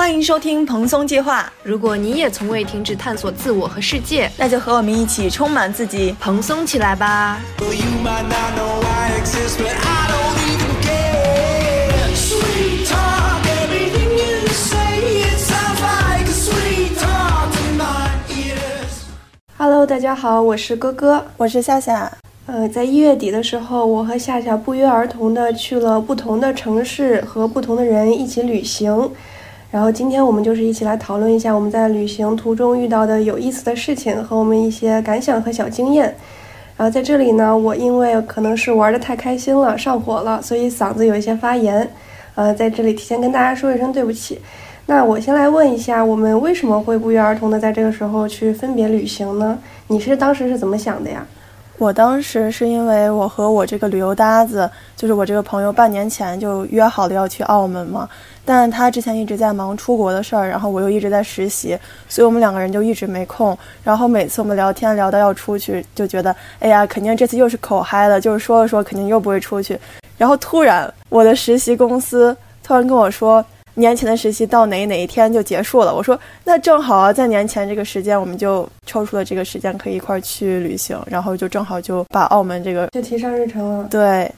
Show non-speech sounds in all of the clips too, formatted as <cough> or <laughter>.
欢迎收听蓬松计划。如果你也从未停止探索自我和世界，那就和我们一起充满自己，蓬松起来吧。Hello，大家好，我是哥哥，我是夏夏。呃，在一月底的时候，我和夏夏不约而同的去了不同的城市，和不同的人一起旅行。然后今天我们就是一起来讨论一下我们在旅行途中遇到的有意思的事情和我们一些感想和小经验。然后在这里呢，我因为可能是玩的太开心了，上火了，所以嗓子有一些发炎。呃，在这里提前跟大家说一声对不起。那我先来问一下，我们为什么会不约而同的在这个时候去分别旅行呢？你是当时是怎么想的呀？我当时是因为我和我这个旅游搭子，就是我这个朋友，半年前就约好了要去澳门嘛。但他之前一直在忙出国的事儿，然后我又一直在实习，所以我们两个人就一直没空。然后每次我们聊天聊到要出去，就觉得哎呀，肯定这次又是口嗨了，就是说了说，肯定又不会出去。然后突然，我的实习公司突然跟我说。年前的实习到哪哪一天就结束了？我说那正好啊，在年前这个时间，我们就抽出了这个时间可以一块儿去旅行，然后就正好就把澳门这个就提上日程了。对，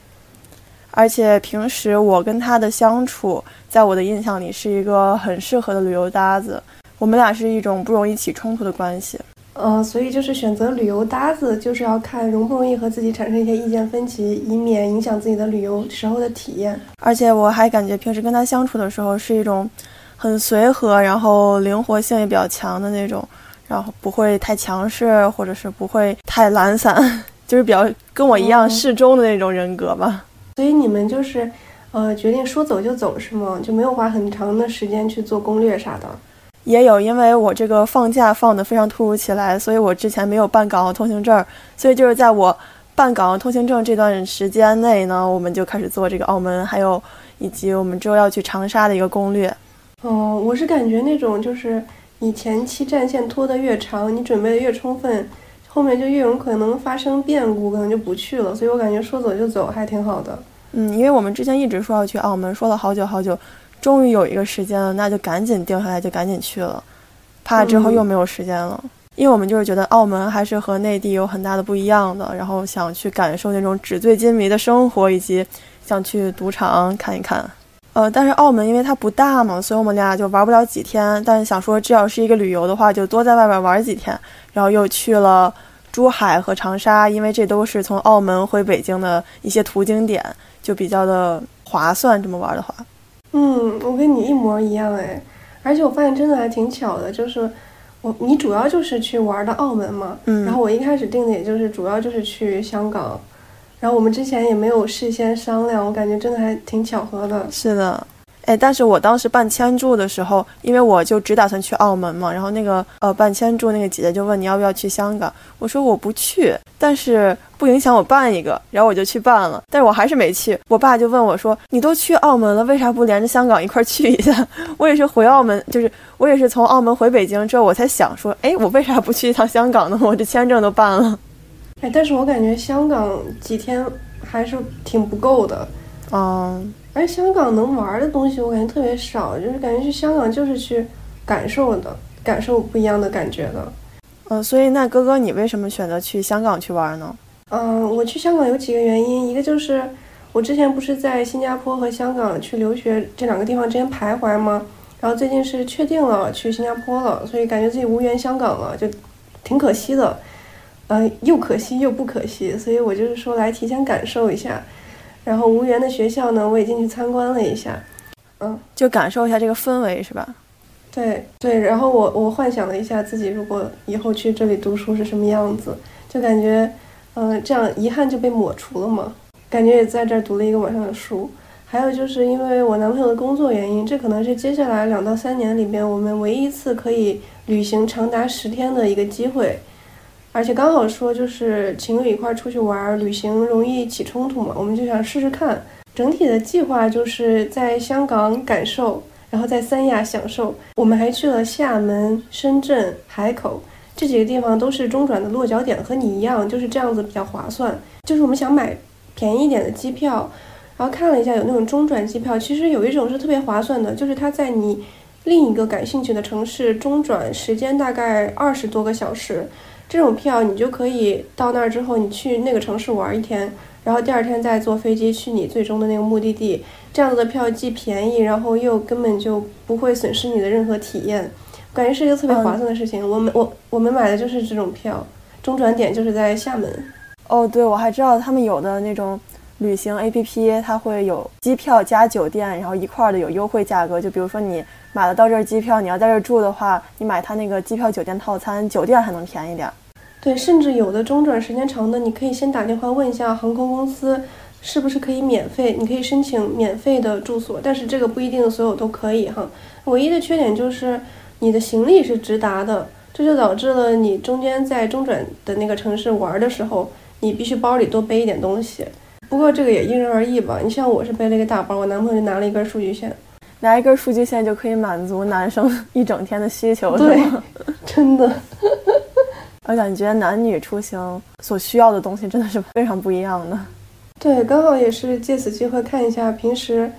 而且平时我跟他的相处，在我的印象里是一个很适合的旅游搭子，我们俩是一种不容易起冲突的关系。呃，所以就是选择旅游搭子，就是要看容不容易和自己产生一些意见分歧，以免影响自己的旅游时候的体验。而且我还感觉平时跟他相处的时候是一种很随和，然后灵活性也比较强的那种，然后不会太强势，或者是不会太懒散，<laughs> 就是比较跟我一样适中的那种人格吧。所以你们就是呃决定说走就走是吗？就没有花很长的时间去做攻略啥的？也有，因为我这个放假放的非常突如其来，所以我之前没有办港澳通行证，所以就是在我办港澳通行证这段时间内呢，我们就开始做这个澳门，还有以及我们之后要去长沙的一个攻略。哦，我是感觉那种就是你前期战线拖得越长，你准备的越充分，后面就越有可能发生变故，可能就不去了。所以我感觉说走就走还挺好的。嗯，因为我们之前一直说要去澳门，说了好久好久。终于有一个时间了，那就赶紧定下来，就赶紧去了，怕之后又没有时间了。因为我们就是觉得澳门还是和内地有很大的不一样的，然后想去感受那种纸醉金迷的生活，以及想去赌场看一看。呃，但是澳门因为它不大嘛，所以我们俩就玩不了几天。但是想说，这要是一个旅游的话，就多在外边玩几天。然后又去了珠海和长沙，因为这都是从澳门回北京的一些途经点，就比较的划算。这么玩的话。嗯，我跟你一模一样哎，而且我发现真的还挺巧的，就是我你主要就是去玩的澳门嘛，嗯，然后我一开始定的也就是主要就是去香港，然后我们之前也没有事先商量，我感觉真的还挺巧合的。是的。哎，但是我当时办签注的时候，因为我就只打算去澳门嘛，然后那个呃办签注那个姐姐就问你要不要去香港，我说我不去，但是不影响我办一个，然后我就去办了，但是我还是没去。我爸就问我说，你都去澳门了，为啥不连着香港一块去一下？<laughs> 我也是回澳门，就是我也是从澳门回北京之后，我才想说，哎，我为啥不去一趟香港呢？我这签证都办了。哎，但是我感觉香港几天还是挺不够的，嗯。而香港能玩的东西，我感觉特别少，就是感觉去香港就是去感受的，感受不一样的感觉的。呃，所以那哥哥，你为什么选择去香港去玩呢？嗯，我去香港有几个原因，一个就是我之前不是在新加坡和香港去留学这两个地方之间徘徊吗？然后最近是确定了去新加坡了，所以感觉自己无缘香港了，就挺可惜的。嗯，又可惜又不可惜，所以我就是说来提前感受一下。然后无缘的学校呢，我也进去参观了一下，嗯，就感受一下这个氛围，是吧？对对，然后我我幻想了一下自己如果以后去这里读书是什么样子，就感觉，嗯，这样遗憾就被抹除了嘛。感觉也在这儿读了一个晚上的书。还有就是因为我男朋友的工作原因，这可能是接下来两到三年里边我们唯一一次可以旅行长达十天的一个机会。而且刚好说就是情侣一块出去玩，旅行容易起冲突嘛，我们就想试试看。整体的计划就是在香港感受，然后在三亚享受。我们还去了厦门、深圳、海口这几个地方，都是中转的落脚点，和你一样，就是这样子比较划算。就是我们想买便宜一点的机票，然后看了一下有那种中转机票，其实有一种是特别划算的，就是它在你另一个感兴趣的城市中转，时间大概二十多个小时。这种票你就可以到那儿之后，你去那个城市玩一天，然后第二天再坐飞机去你最终的那个目的地。这样子的票既便宜，然后又根本就不会损失你的任何体验，感觉是一个特别划算的事情。我们我我们买的就是这种票，中转点就是在厦门。哦，对，我还知道他们有的那种旅行 APP，它会有机票加酒店，然后一块儿的有优惠价格。就比如说你买了到这儿机票，你要在这儿住的话，你买它那个机票酒店套餐，酒店还能便宜点儿。对，甚至有的中转时间长的，你可以先打电话问一下航空公司，是不是可以免费？你可以申请免费的住所，但是这个不一定所有都可以哈。唯一的缺点就是你的行李是直达的，这就导致了你中间在中转的那个城市玩的时候，你必须包里多背一点东西。不过这个也因人而异吧。你像我是背了一个大包，我男朋友就拿了一根数据线，拿一根数据线就可以满足男生 <laughs> 一整天的需求，对？<laughs> 真的。我感觉男女出行所需要的东西真的是非常不一样的。对，刚好也是借此机会看一下平时，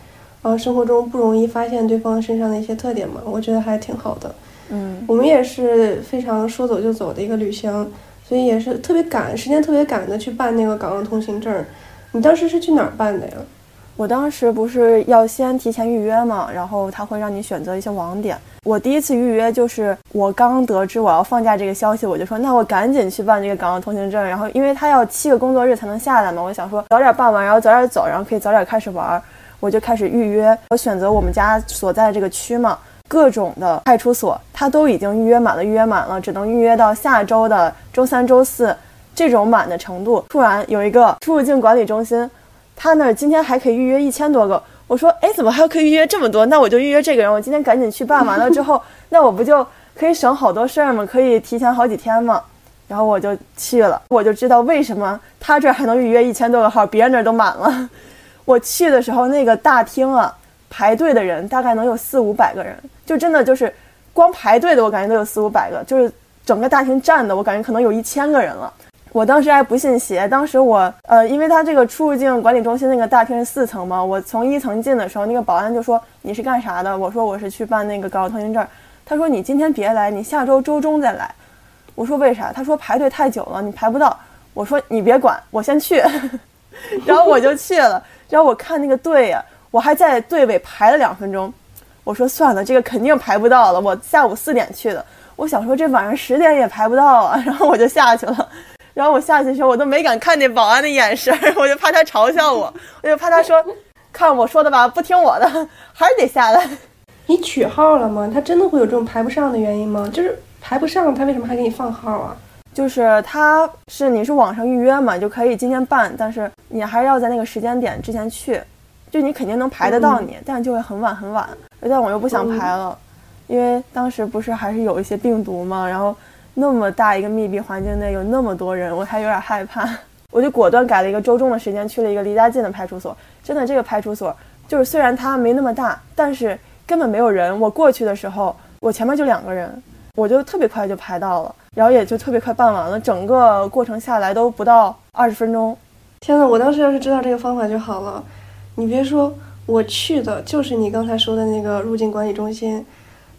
呃，生活中不容易发现对方身上的一些特点嘛，我觉得还挺好的。嗯，我们也是非常说走就走的一个旅行，所以也是特别赶，时间特别赶的去办那个港澳通行证。你当时是去哪儿办的呀？我当时不是要先提前预约嘛，然后他会让你选择一些网点。我第一次预约就是我刚得知我要放假这个消息，我就说那我赶紧去办这个港澳通行证。然后因为他要七个工作日才能下来嘛，我想说早点办完，然后早点走，然后可以早点开始玩。我就开始预约，我选择我们家所在这个区嘛，各种的派出所他都已经预约满了，预约满了，只能预约到下周的周三、周四这种满的程度。突然有一个出入境管理中心。他那儿今天还可以预约一千多个，我说，哎，怎么还可以预约这么多？那我就预约这个人，我今天赶紧去办完了之后，那我不就可以省好多事儿吗？可以提前好几天嘛。然后我就去了，我就知道为什么他这儿还能预约一千多个号，别人那儿都满了。我去的时候，那个大厅啊，排队的人大概能有四五百个人，就真的就是光排队的，我感觉都有四五百个，就是整个大厅站的，我感觉可能有一千个人了。我当时还不信邪，当时我呃，因为他这个出入境管理中心那个大厅是四层嘛，我从一层进的时候，那个保安就说你是干啥的？我说我是去办那个港澳通行证。他说你今天别来，你下周周中再来。我说为啥？他说排队太久了，你排不到。我说你别管，我先去。<laughs> 然后我就去了，然后我看那个队呀，我还在队尾排了两分钟。我说算了，这个肯定排不到了。我下午四点去的，我想说这晚上十点也排不到啊，然后我就下去了。然后我下去的时候，我都没敢看那保安的眼神，我就怕他嘲笑我，<laughs> 我就怕他说，看我说的吧，不听我的，还是得下来。<laughs> 你取号了吗？他真的会有这种排不上的原因吗？就是排不上，他为什么还给你放号啊？就是他是你是网上预约嘛，就可以今天办，但是你还是要在那个时间点之前去，就你肯定能排得到你，但就会很晚很晚。但我又不想排了，因为当时不是还是有一些病毒嘛，然后。那么大一个密闭环境内有那么多人，我还有点害怕，<laughs> 我就果断改了一个周中的时间，去了一个离家近的派出所。真的，这个派出所就是虽然它没那么大，但是根本没有人。我过去的时候，我前面就两个人，我就特别快就排到了，然后也就特别快办完了，整个过程下来都不到二十分钟。天呐，我当时要是知道这个方法就好了。你别说，我去的就是你刚才说的那个入境管理中心。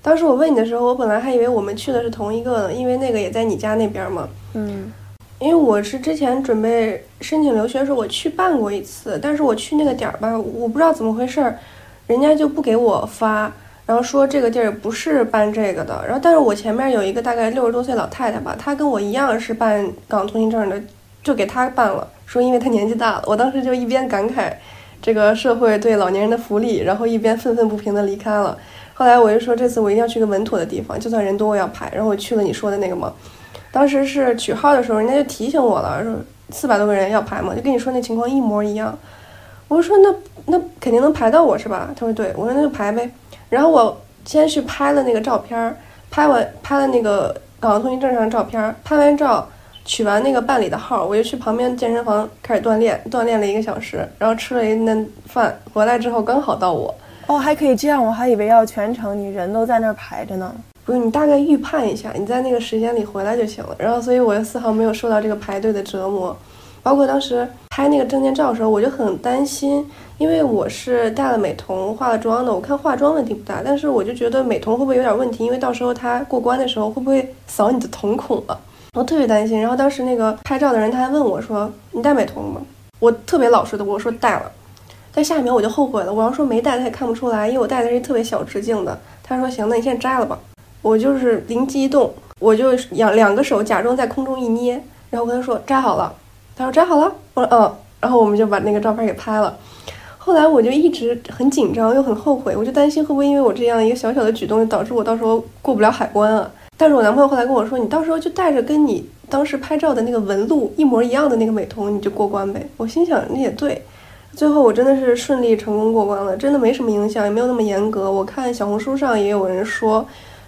当时我问你的时候，我本来还以为我们去的是同一个呢，因为那个也在你家那边嘛。嗯，因为我是之前准备申请留学的时候，我去办过一次，但是我去那个点儿吧，我不知道怎么回事儿，人家就不给我发，然后说这个地儿不是办这个的。然后，但是我前面有一个大概六十多岁老太太吧，她跟我一样是办港澳通行证的，就给她办了，说因为她年纪大了。我当时就一边感慨这个社会对老年人的福利，然后一边愤愤不平的离开了。后来我就说，这次我一定要去个稳妥的地方，就算人多我要排。然后我去了你说的那个嘛，当时是取号的时候，人家就提醒我了，说四百多个人要排嘛，就跟你说那情况一模一样。我说那那肯定能排到我是吧？他说对，我说那就排呗。然后我先去拍了那个照片，拍完拍了那个港澳通行证上的照片，拍完照取完那个办理的号，我就去旁边健身房开始锻炼，锻炼了一个小时，然后吃了一顿饭，回来之后刚好到我。哦，还可以这样，我还以为要全程你人都在那儿排着呢。不是，你大概预判一下，你在那个时间里回来就行了。然后，所以我就丝毫没有受到这个排队的折磨。包括当时拍那个证件照的时候，我就很担心，因为我是戴了美瞳化了妆的，我看化妆问题不大，但是我就觉得美瞳会不会有点问题，因为到时候他过关的时候会不会扫你的瞳孔了，我特别担心。然后当时那个拍照的人他还问我说：“你戴美瞳吗？”我特别老实的我说戴了，但下一秒我就后悔了，我要说没戴他也看不出来，因为我戴的是特别小直径的。他说：“行，那你现在摘了吧。”我就是灵机一动，我就两两个手假装在空中一捏，然后跟他说摘好了。他说摘好了。我说嗯，然后我们就把那个照片给拍了。后来我就一直很紧张又很后悔，我就担心会不会因为我这样一个小小的举动，导致我到时候过不了海关啊。但是我男朋友后来跟我说，你到时候就带着跟你当时拍照的那个纹路一模一样的那个美瞳，你就过关呗。我心想那也对。最后我真的是顺利成功过关了，真的没什么影响，也没有那么严格。我看小红书上也有人说。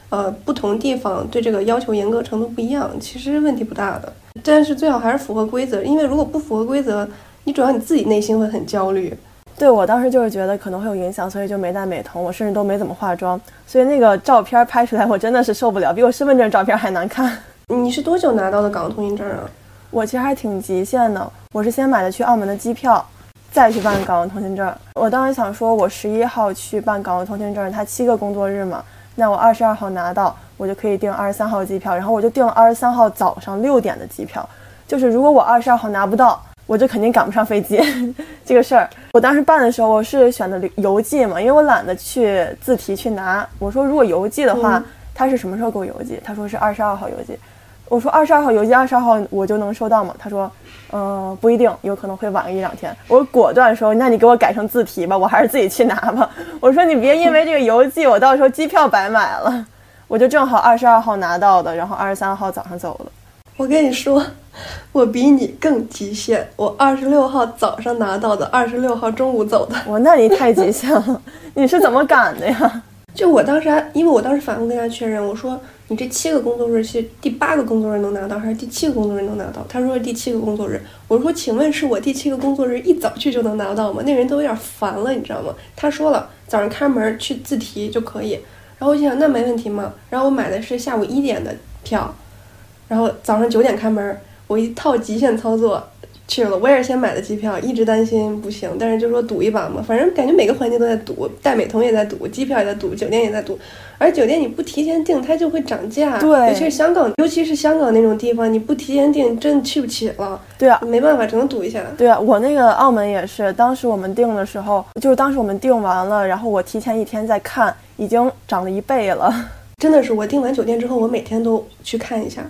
呃，不同地方对这个要求严格程度不一样，其实问题不大的。但是最好还是符合规则，因为如果不符合规则，你主要你自己内心会很焦虑。对我当时就是觉得可能会有影响，所以就没戴美瞳，我甚至都没怎么化妆，所以那个照片拍出来我真的是受不了，比我身份证照片还难看。你是多久拿到的港澳通行证啊？我其实还挺极限的，我是先买的去澳门的机票，再去办港澳通行证。我当时想说，我十一号去办港澳通行证，它七个工作日嘛。那我二十二号拿到，我就可以订二十三号机票，然后我就订了二十三号早上六点的机票。就是如果我二十二号拿不到，我就肯定赶不上飞机。<laughs> 这个事儿，我当时办的时候，我是选的邮寄嘛，因为我懒得去自提去拿。我说如果邮寄的话，他是什么时候给我邮寄？他说是二十二号邮寄。我说二十二号邮寄，二十二号我就能收到吗？他说，嗯，不一定，有可能会晚一两天。我果断说，那你给我改成自提吧，我还是自己去拿吧。<laughs> 我说你别因为这个邮寄，我到时候机票白买了。我就正好二十二号拿到的，然后二十三号早上走了。我跟你说，我比你更极限，我二十六号早上拿到的，二十六号中午走的。我那你太极限了，你是怎么赶的呀？就我当时还，因为我当时反复跟他确认，我说。你这七个工作日是第八个工作日能拿到，还是第七个工作日能拿到？他说是第七个工作日。我说，请问是我第七个工作日一早去就能拿到吗？<laughs> 那人都有点烦了，你知道吗？他说了，早上开门去自提就可以。然后我就想，那没问题嘛。然后我买的是下午一点的票，然后早上九点开门，我一套极限操作。去了，我也是先买的机票，一直担心不行，但是就说赌一把嘛，反正感觉每个环节都在赌，戴美瞳也在赌，机票也在赌，酒店也在赌，而酒店你不提前订，它就会涨价，对，尤其是香港，尤其是香港那种地方，你不提前订，真去不起了。对啊，没办法，只能赌一下。对啊，我那个澳门也是，当时我们订的时候，就是当时我们订完了，然后我提前一天再看，已经涨了一倍了。<laughs> 真的是，我订完酒店之后，我每天都去看一下。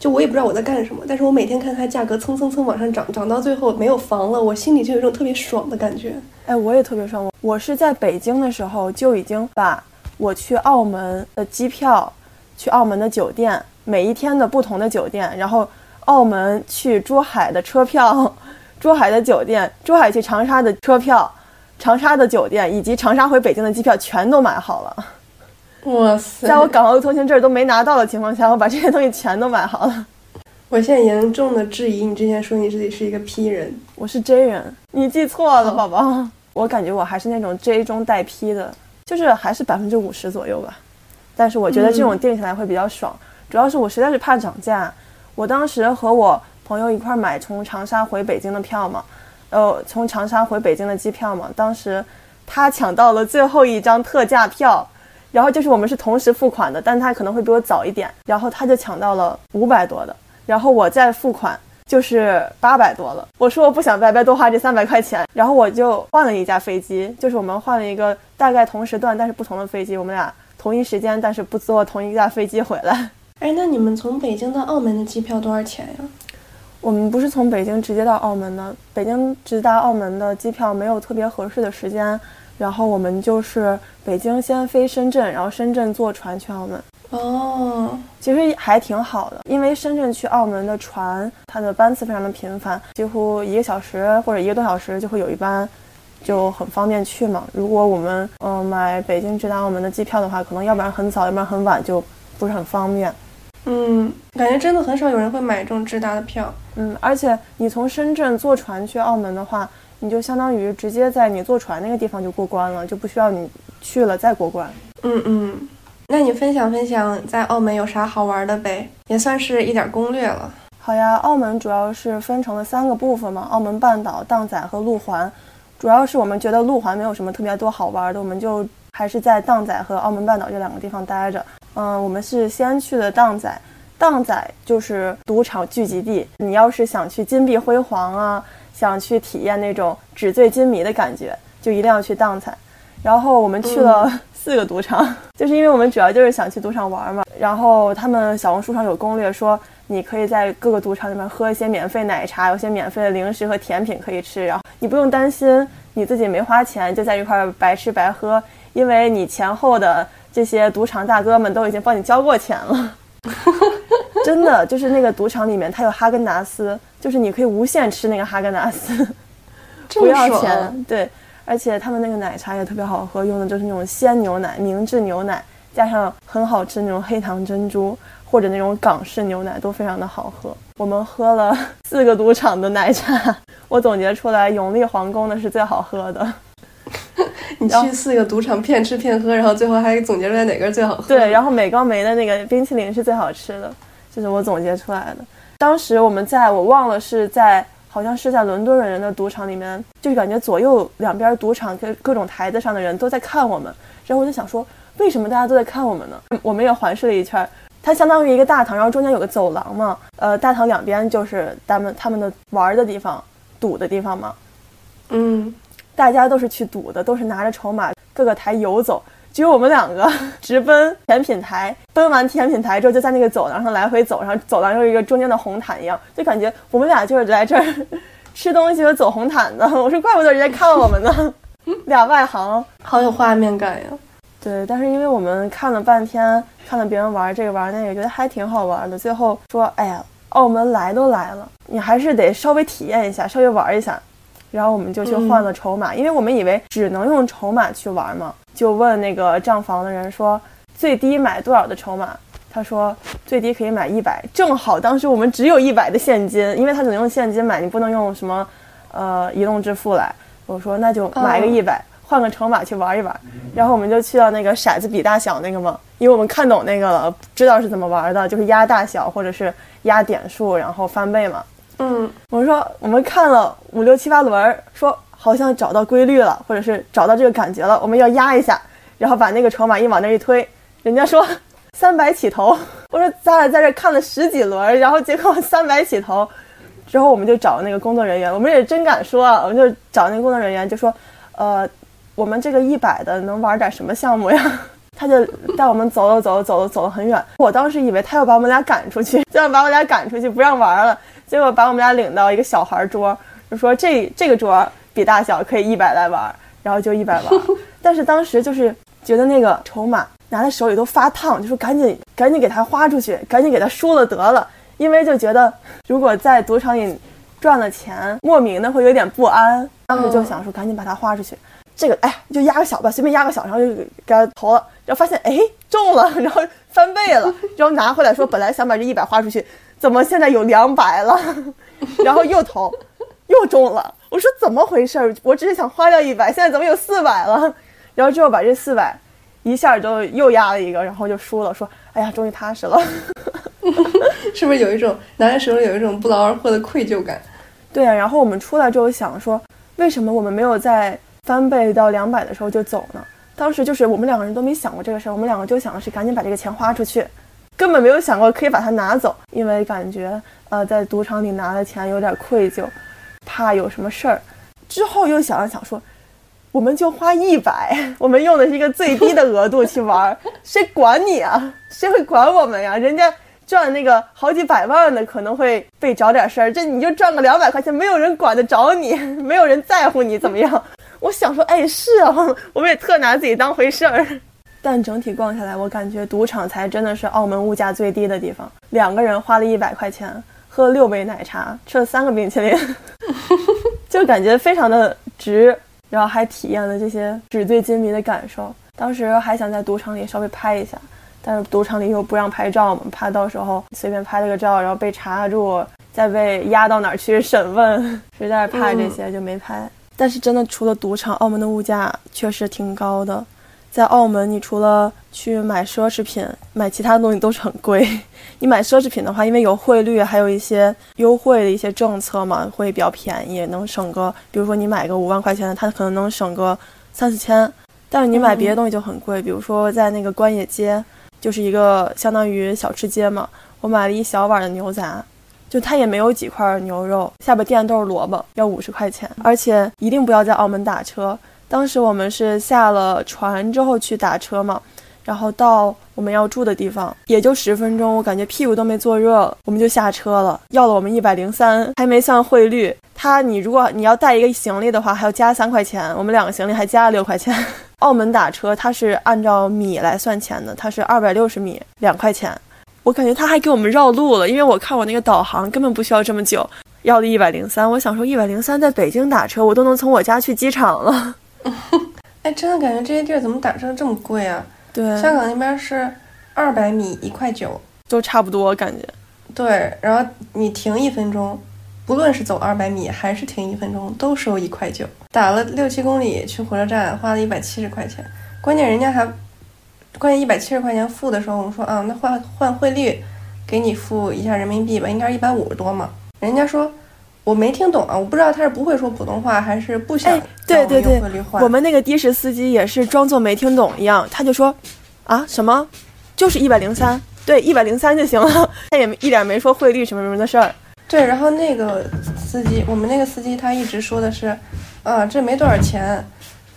就我也不知道我在干什么，但是我每天看它价格蹭蹭蹭往上涨，涨到最后没有房了，我心里就有一种特别爽的感觉。哎，我也特别爽。我是在北京的时候就已经把我去澳门的机票、去澳门的酒店、每一天的不同的酒店，然后澳门去珠海的车票、珠海的酒店、珠海去长沙的车票、长沙的酒店以及长沙回北京的机票全都买好了。哇塞！在我港澳通行证都没拿到的情况下，我把这些东西全都买好了。我现在严重的质疑你之前说你自己是一个 P 人，我是 J 人，你记错了，宝宝。我感觉我还是那种 J 中带 P 的，就是还是百分之五十左右吧。但是我觉得这种定下来会比较爽，主要是我实在是怕涨价。我当时和我朋友一块买从长沙回北京的票嘛，呃，从长沙回北京的机票嘛，当时他抢到了最后一张特价票。然后就是我们是同时付款的，但他可能会比我早一点，然后他就抢到了五百多的，然后我再付款就是八百多了。我说我不想白白多花这三百块钱，然后我就换了一架飞机，就是我们换了一个大概同时段但是不同的飞机，我们俩同一时间但是不坐同一架飞机回来。哎，那你们从北京到澳门的机票多少钱呀？我们不是从北京直接到澳门的，北京直达澳门的机票没有特别合适的时间。然后我们就是北京先飞深圳，然后深圳坐船去澳门。哦，其实还挺好的，因为深圳去澳门的船，它的班次非常的频繁，几乎一个小时或者一个多小时就会有一班，就很方便去嘛。如果我们嗯买北京直达澳门的机票的话，可能要不然很早，要不然很晚，就不是很方便。嗯，感觉真的很少有人会买这种直达的票。嗯，而且你从深圳坐船去澳门的话。你就相当于直接在你坐船那个地方就过关了，就不需要你去了再过关。嗯嗯，那你分享分享在澳门有啥好玩的呗？也算是一点攻略了。好呀，澳门主要是分成了三个部分嘛，澳门半岛、荡仔和路环。主要是我们觉得路环没有什么特别多好玩的，我们就还是在荡仔和澳门半岛这两个地方待着。嗯，我们是先去的荡仔，荡仔就是赌场聚集地。你要是想去金碧辉煌啊，想去体验那种纸醉金迷的感觉，就一定要去荡仔。然后我们去了 <laughs> 四个赌场，<laughs> 就是因为我们主要就是想去赌场玩嘛。然后他们小红书上有攻略说，你可以在各个赌场里面喝一些免费奶茶，有些免费的零食和甜品可以吃，然后你不用担心你自己没花钱就在一块白吃白喝，因为你前后的这些赌场大哥们都已经帮你交过钱了。<laughs> 真的，就是那个赌场里面它有哈根达斯，就是你可以无限吃那个哈根达斯，不要钱，对。而且他们那个奶茶也特别好喝，用的就是那种鲜牛奶、明治牛奶，加上很好吃那种黑糖珍珠或者那种港式牛奶，都非常的好喝。我们喝了四个赌场的奶茶，我总结出来永利皇宫的是最好喝的。<laughs> 你去四个赌场骗吃骗喝，然后最后还总结出来哪个是最好喝？对，然后美高梅的那个冰淇淋是最好吃的，这是我总结出来的。当时我们在我忘了是在。好像是在伦敦人的赌场里面，就是感觉左右两边赌场跟各种台子上的人都在看我们，然后我就想说，为什么大家都在看我们呢？我们也环视了一圈，它相当于一个大堂，然后中间有个走廊嘛，呃，大堂两边就是他们他们的玩的地方、赌的地方嘛，嗯，大家都是去赌的，都是拿着筹码各个台游走。只有我们两个 <laughs> 直奔甜品台，奔完甜品台之后，就在那个走廊上来回走，然后走廊又一个中间的红毯一样，就感觉我们俩就是在这儿 <laughs> 吃东西和走红毯的。<laughs> 我说，怪不得人家看我们呢，俩外行，好有画面感呀。对，但是因为我们看了半天，看了别人玩这个玩那个，觉得还挺好玩的。最后说，哎呀，澳门来都来了，你还是得稍微体验一下，稍微玩一下。然后我们就去换了筹码，因为我们以为只能用筹码去玩嘛。就问那个账房的人说，最低买多少的筹码？他说最低可以买一百，正好当时我们只有一百的现金，因为他只能用现金买，你不能用什么，呃，移动支付来。我说那就买个一百，换个筹码去玩一玩。然后我们就去到那个骰子比大小那个嘛，因为我们看懂那个了，知道是怎么玩的，就是压大小或者是压点数，然后翻倍嘛。嗯，我说我们看了五六七八轮，说。好像找到规律了，或者是找到这个感觉了，我们要压一下，然后把那个筹码一往那一推，人家说 <laughs> 三百起头，我说咱俩在这看了十几轮，然后结果三百起头，之后我们就找那个工作人员，我们也真敢说啊，我们就找那个工作人员就说，呃，我们这个一百的能玩点什么项目呀？<laughs> 他就带我们走了走了走了走了很远，我当时以为他要把我们俩赶出去，<laughs> 就要把我俩赶出去不让玩了，结果把我们俩领到一个小孩桌，就说这这个桌。比大小可以一百来玩，然后就一百玩。<laughs> 但是当时就是觉得那个筹码拿在手里都发烫，就说赶紧赶紧给他花出去，赶紧给他输了得了。因为就觉得如果在赌场里赚了钱，莫名的会有点不安。当时就想说赶紧把它花出去。这个哎，就压个小吧，随便压个小，然后就给他投了，然后发现哎中了，<laughs> 然后翻倍了，<laughs> 然后拿回来说本来想把这一百花出去，怎么现在有两百了？<laughs> 然后又投。<laughs> 又中了，我说怎么回事？我只是想花掉一百，现在怎么有四百了？然后之后把这四百一下就又压了一个，然后就输了。说哎呀，终于踏实了，是不是有一种拿在手里有一种不劳而获的愧疚感？对啊。然后我们出来之后想说，为什么我们没有在翻倍到两百的时候就走呢？当时就是我们两个人都没想过这个事儿，我们两个就想的是赶紧把这个钱花出去，根本没有想过可以把它拿走，因为感觉呃在赌场里拿的钱有点愧疚。怕有什么事儿，之后又想了想说，我们就花一百，<laughs> 我们用的是一个最低的额度去玩，<laughs> 谁管你啊？谁会管我们呀？人家赚那个好几百万的，可能会被找点事儿，这你就赚个两百块钱，没有人管得着你，<laughs> 没有人在乎你怎么样？我想说，哎，是啊，<laughs> 我们也特拿自己当回事儿。<laughs> 但整体逛下来，我感觉赌场才真的是澳门物价最低的地方，两个人花了一百块钱。喝了六杯奶茶，吃了三个冰淇淋，<laughs> 就感觉非常的值，然后还体验了这些纸醉金迷的感受。当时还想在赌场里稍微拍一下，但是赌场里又不让拍照嘛，怕到时候随便拍了个照，然后被查住，再被押到哪儿去审问，实在是怕这些就没拍。但是真的，除了赌场，澳门的物价确实挺高的。在澳门，你除了去买奢侈品，买其他东西都是很贵。<laughs> 你买奢侈品的话，因为有汇率，还有一些优惠的一些政策嘛，会比较便宜，能省个，比如说你买个五万块钱的，它可能能省个三四千。但是你买别的东西就很贵，比如说在那个关野街，就是一个相当于小吃街嘛，我买了一小碗的牛杂，就它也没有几块牛肉，下边垫都是萝卜，要五十块钱。而且一定不要在澳门打车。当时我们是下了船之后去打车嘛，然后到我们要住的地方也就十分钟，我感觉屁股都没坐热，我们就下车了，要了我们一百零三，还没算汇率。他你如果你要带一个行李的话，还要加三块钱，我们两个行李还加了六块钱。<laughs> 澳门打车它是按照米来算钱的，它是二百六十米两块钱，我感觉他还给我们绕路了，因为我看我那个导航根本不需要这么久，要了一百零三，我想说一百零三在北京打车我都能从我家去机场了。<laughs> 哎，真的感觉这些地儿怎么打车这么贵啊？对，香港那边是二百米一块九，都差不多感觉。对，然后你停一分钟，不论是走二百米还是停一分钟，都收一块九。打了六七公里去火车站，花了一百七十块钱。关键人家还，关键一百七十块钱付的时候，我们说啊，那换换汇率，给你付一下人民币吧，应该是一百五十多嘛。人家说。我没听懂啊，我不知道他是不会说普通话，还是不想对对对，我们那个的士司机也是装作没听懂一样，他就说，啊什么，就是一百零三，对，一百零三就行了，他也一点没说汇率什么什么的事儿。对，然后那个司机，我们那个司机他一直说的是，啊这没多少钱，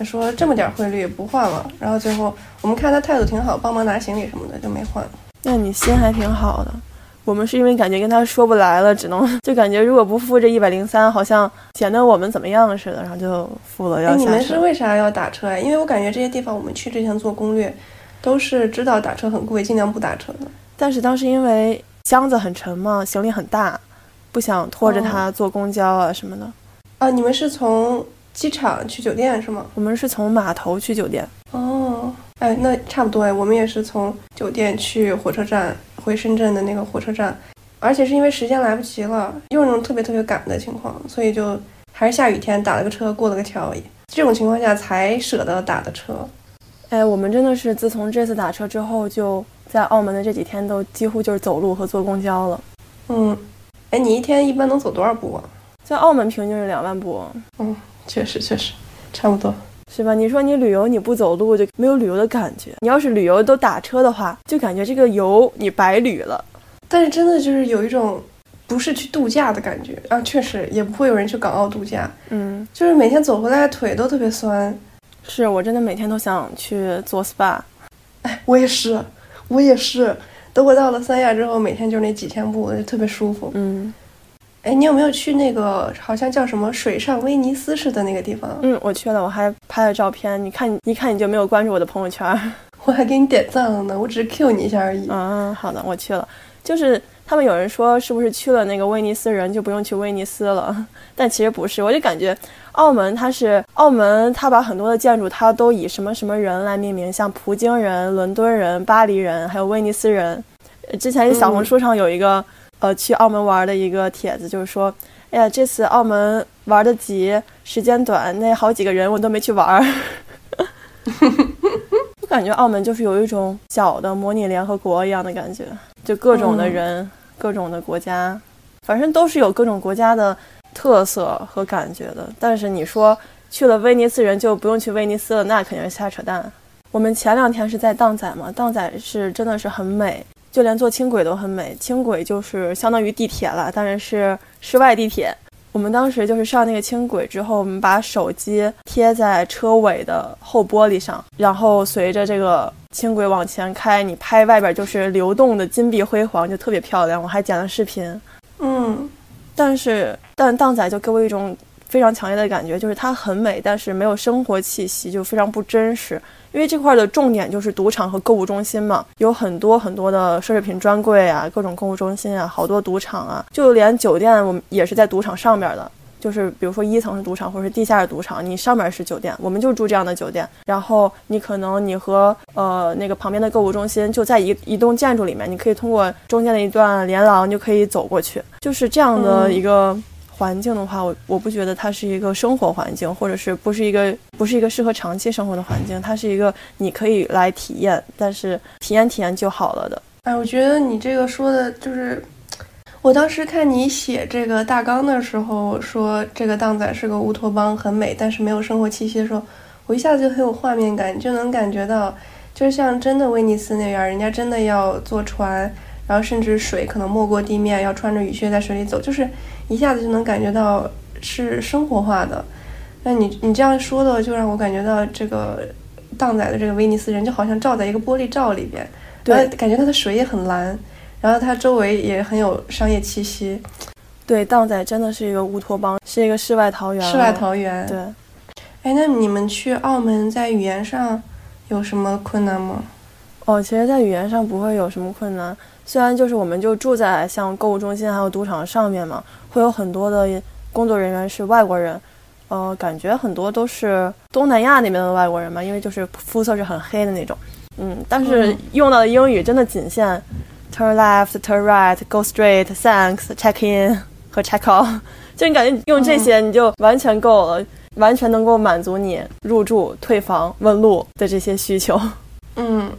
他说这么点汇率不换了，然后最后我们看他态度挺好，帮忙拿行李什么的就没换。那你心还挺好的。我们是因为感觉跟他说不来了，只能就感觉如果不付这一百零三，好像显得我们怎么样似的，然后就付了。要你们是为啥要打车呀？因为我感觉这些地方我们去之前做攻略，都是知道打车很贵，尽量不打车的。但是当时因为箱子很沉嘛，行李很大，不想拖着他坐公交啊什么的。啊，你们是从机场去酒店是吗？我们是从码头去酒店。哦，哎，那差不多哎，我们也是从酒店去火车站。回深圳的那个火车站，而且是因为时间来不及了，又是那种特别特别赶的情况，所以就还是下雨天打了个车过了个桥，这种情况下才舍得打的车。哎，我们真的是自从这次打车之后，就在澳门的这几天都几乎就是走路和坐公交了。嗯，哎，你一天一般能走多少步啊？在澳门平均是两万步。嗯，确实确实，差不多。是吧？你说你旅游你不走路就没有旅游的感觉。你要是旅游都打车的话，就感觉这个游你白旅了。但是真的就是有一种不是去度假的感觉啊！确实也不会有人去港澳度假。嗯，就是每天走回来腿都特别酸。是我真的每天都想去做 SPA。哎，我也是，我也是。等我到了三亚之后，每天就那几千步，就特别舒服。嗯。哎，你有没有去那个好像叫什么水上威尼斯似的那个地方？嗯，我去了，我还拍了照片。你看，一看你就没有关注我的朋友圈，<laughs> 我还给你点赞了呢。我只是 Q 你一下而已。嗯，好的，我去了。就是他们有人说，是不是去了那个威尼斯人就不用去威尼斯了？<laughs> 但其实不是，我就感觉澳门它是澳门，它把很多的建筑它都以什么什么人来命名，像葡京人、伦敦人、巴黎人，还有威尼斯人。之前小红书上有一个。呃，去澳门玩的一个帖子，就是说，哎呀，这次澳门玩的急，时间短，那好几个人我都没去玩儿。<laughs> 我感觉澳门就是有一种小的模拟联合国一样的感觉，就各种的人，各种的国家，反正都是有各种国家的特色和感觉的。但是你说去了威尼斯人就不用去威尼斯了，那肯定是瞎扯淡。我们前两天是在荡仔嘛，荡仔是真的是很美。就连坐轻轨都很美，轻轨就是相当于地铁了，当然是室外地铁。我们当时就是上那个轻轨之后，我们把手机贴在车尾的后玻璃上，然后随着这个轻轨往前开，你拍外边就是流动的金碧辉煌，就特别漂亮。我还剪了视频，嗯，但是但荡仔就给我一种非常强烈的感觉，就是它很美，但是没有生活气息，就非常不真实。因为这块的重点就是赌场和购物中心嘛，有很多很多的奢侈品专柜啊，各种购物中心啊，好多赌场啊，就连酒店我们也是在赌场上边的，就是比如说一层是赌场，或者是地下是赌场，你上面是酒店，我们就住这样的酒店。然后你可能你和呃那个旁边的购物中心就在一一栋建筑里面，你可以通过中间的一段连廊就可以走过去，就是这样的一个。环境的话，我我不觉得它是一个生活环境，或者是不是一个不是一个适合长期生活的环境，它是一个你可以来体验，但是体验体验就好了的。哎，我觉得你这个说的就是，我当时看你写这个大纲的时候，说这个荡仔是个乌托邦，很美，但是没有生活气息的时候，我一下子就很有画面感，就能感觉到，就像真的威尼斯那样，人家真的要坐船。然后甚至水可能没过地面，要穿着雨靴在水里走，就是一下子就能感觉到是生活化的。那你你这样说的，就让我感觉到这个荡仔的这个威尼斯人就好像照在一个玻璃罩里边，对，感觉它的水也很蓝，然后它周围也很有商业气息。对，荡仔真的是一个乌托邦，是一个世外桃源。世外桃源。对。哎，那你们去澳门在语言上有什么困难吗？哦，其实，在语言上不会有什么困难。虽然就是我们就住在像购物中心还有赌场上面嘛，会有很多的工作人员是外国人，呃，感觉很多都是东南亚那边的外国人嘛，因为就是肤色是很黑的那种，嗯，但是用到的英语真的仅限 turn left, turn right, go straight, thanks, check in 和 check out，<laughs> 就你感觉用这些你就完全够了，完全能够满足你入住、退房、问路的这些需求，嗯。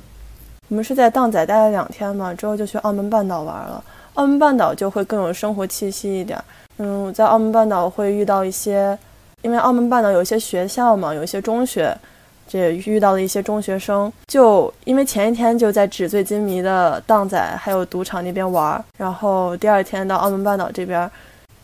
我们是在荡仔待了两天嘛，之后就去澳门半岛玩了。澳门半岛就会更有生活气息一点。嗯，在澳门半岛会遇到一些，因为澳门半岛有一些学校嘛，有一些中学，这遇到了一些中学生。就因为前一天就在纸醉金迷的荡仔还有赌场那边玩，然后第二天到澳门半岛这边，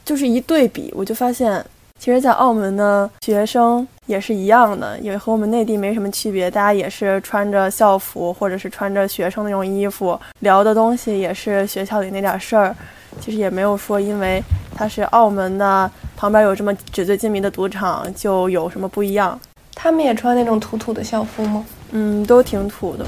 就是一对比，我就发现。其实，在澳门呢学生也是一样的，也和我们内地没什么区别。大家也是穿着校服，或者是穿着学生那种衣服，聊的东西也是学校里那点事儿。其实也没有说，因为它是澳门的，旁边有这么纸醉金迷的赌场，就有什么不一样。他们也穿那种土土的校服吗？嗯，都挺土的。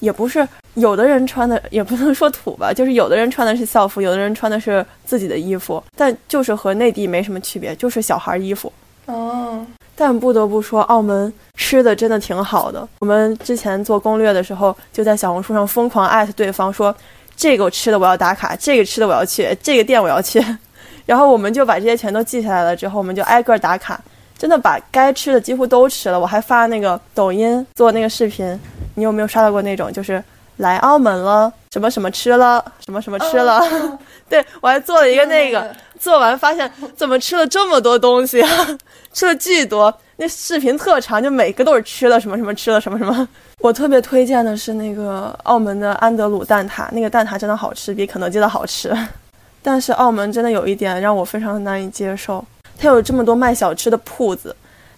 也不是，有的人穿的也不能说土吧，<laughs> 就是有的人穿的是校服，有的人穿的是自己的衣服，但就是和内地没什么区别，就是小孩衣服。哦，但不得不说，澳门吃的真的挺好的。我们之前做攻略的时候，就在小红书上疯狂艾特对方说，这个吃的我要打卡，这个吃的我要去，这个店我要去。然后我们就把这些全都记下来了，之后我们就挨个打卡，真的把该吃的几乎都吃了。我还发那个抖音做那个视频。你有没有刷到过那种，就是来澳门了，什么什么吃了，什么什么吃了？<laughs> 对我还做了一个那个，做完发现怎么吃了这么多东西啊，<laughs> 吃了巨多。那视频特长，就每个都是吃了什么什么吃了什么什么。我特别推荐的是那个澳门的安德鲁蛋挞，那个蛋挞真的好吃，比肯德基的好吃。但是澳门真的有一点让我非常难以接受，它有这么多卖小吃的铺子。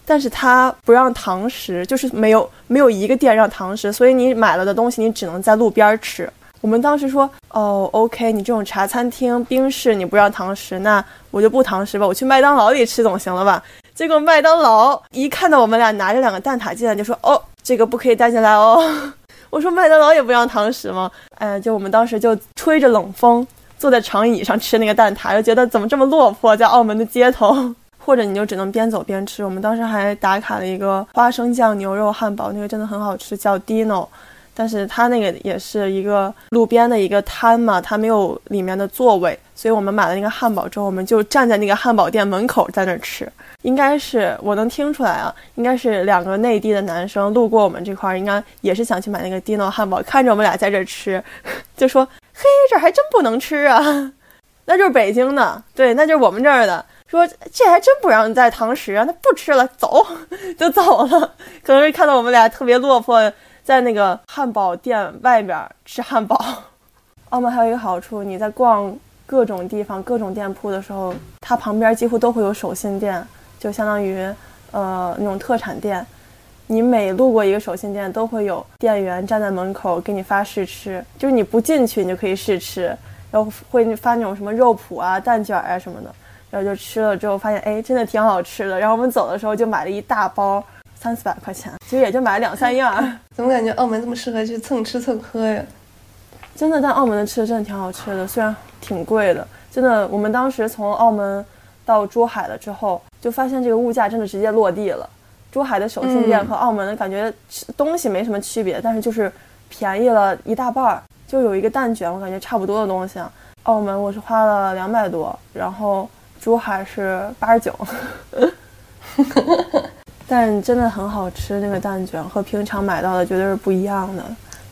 但是他不让堂食，就是没有没有一个店让堂食，所以你买了的东西你只能在路边吃。我们当时说，哦，OK，你这种茶餐厅、冰室你不让堂食，那我就不堂食吧，我去麦当劳里吃总行了吧？结果麦当劳一看到我们俩拿着两个蛋挞进来，就说，哦，这个不可以带进来哦。<laughs> 我说麦当劳也不让堂食吗？哎，就我们当时就吹着冷风，坐在长椅上吃那个蛋挞，就觉得怎么这么落魄，在澳门的街头。或者你就只能边走边吃。我们当时还打卡了一个花生酱牛肉汉堡，那个真的很好吃，叫 Dino。但是它那个也是一个路边的一个摊嘛，它没有里面的座位，所以我们买了那个汉堡之后，我们就站在那个汉堡店门口在那吃。应该是我能听出来啊，应该是两个内地的男生路过我们这块，应该也是想去买那个 Dino 汉堡，看着我们俩在这吃，<laughs> 就说：“嘿，这还真不能吃啊！” <laughs> 那就是北京的，对，那就是我们这儿的。说这还真不让你在堂食啊！那不吃了，走就走了。可能是看到我们俩特别落魄，在那个汉堡店外边吃汉堡。澳门还有一个好处，你在逛各种地方、各种店铺的时候，它旁边几乎都会有手信店，就相当于呃那种特产店。你每路过一个手信店，都会有店员站在门口给你发试吃，就是你不进去，你就可以试吃，然后会发那种什么肉脯啊、蛋卷啊什么的。然后就吃了之后发现，哎，真的挺好吃的。然后我们走的时候就买了一大包，三四百块钱，其实也就买了两三样。<laughs> 怎么感觉澳门这么适合去蹭吃蹭喝呀？真的，但澳门的吃的真的挺好吃的，虽然挺贵的。真的，我们当时从澳门到珠海了之后，就发现这个物价真的直接落地了。珠海的手信店和澳门的感觉吃东西没什么区别，但是就是便宜了一大半儿。就有一个蛋卷，我感觉差不多的东西啊。澳门我是花了两百多，然后。珠海是八十九。<laughs> 但真的很好吃，那个蛋卷和平常买到的绝对是不一样的，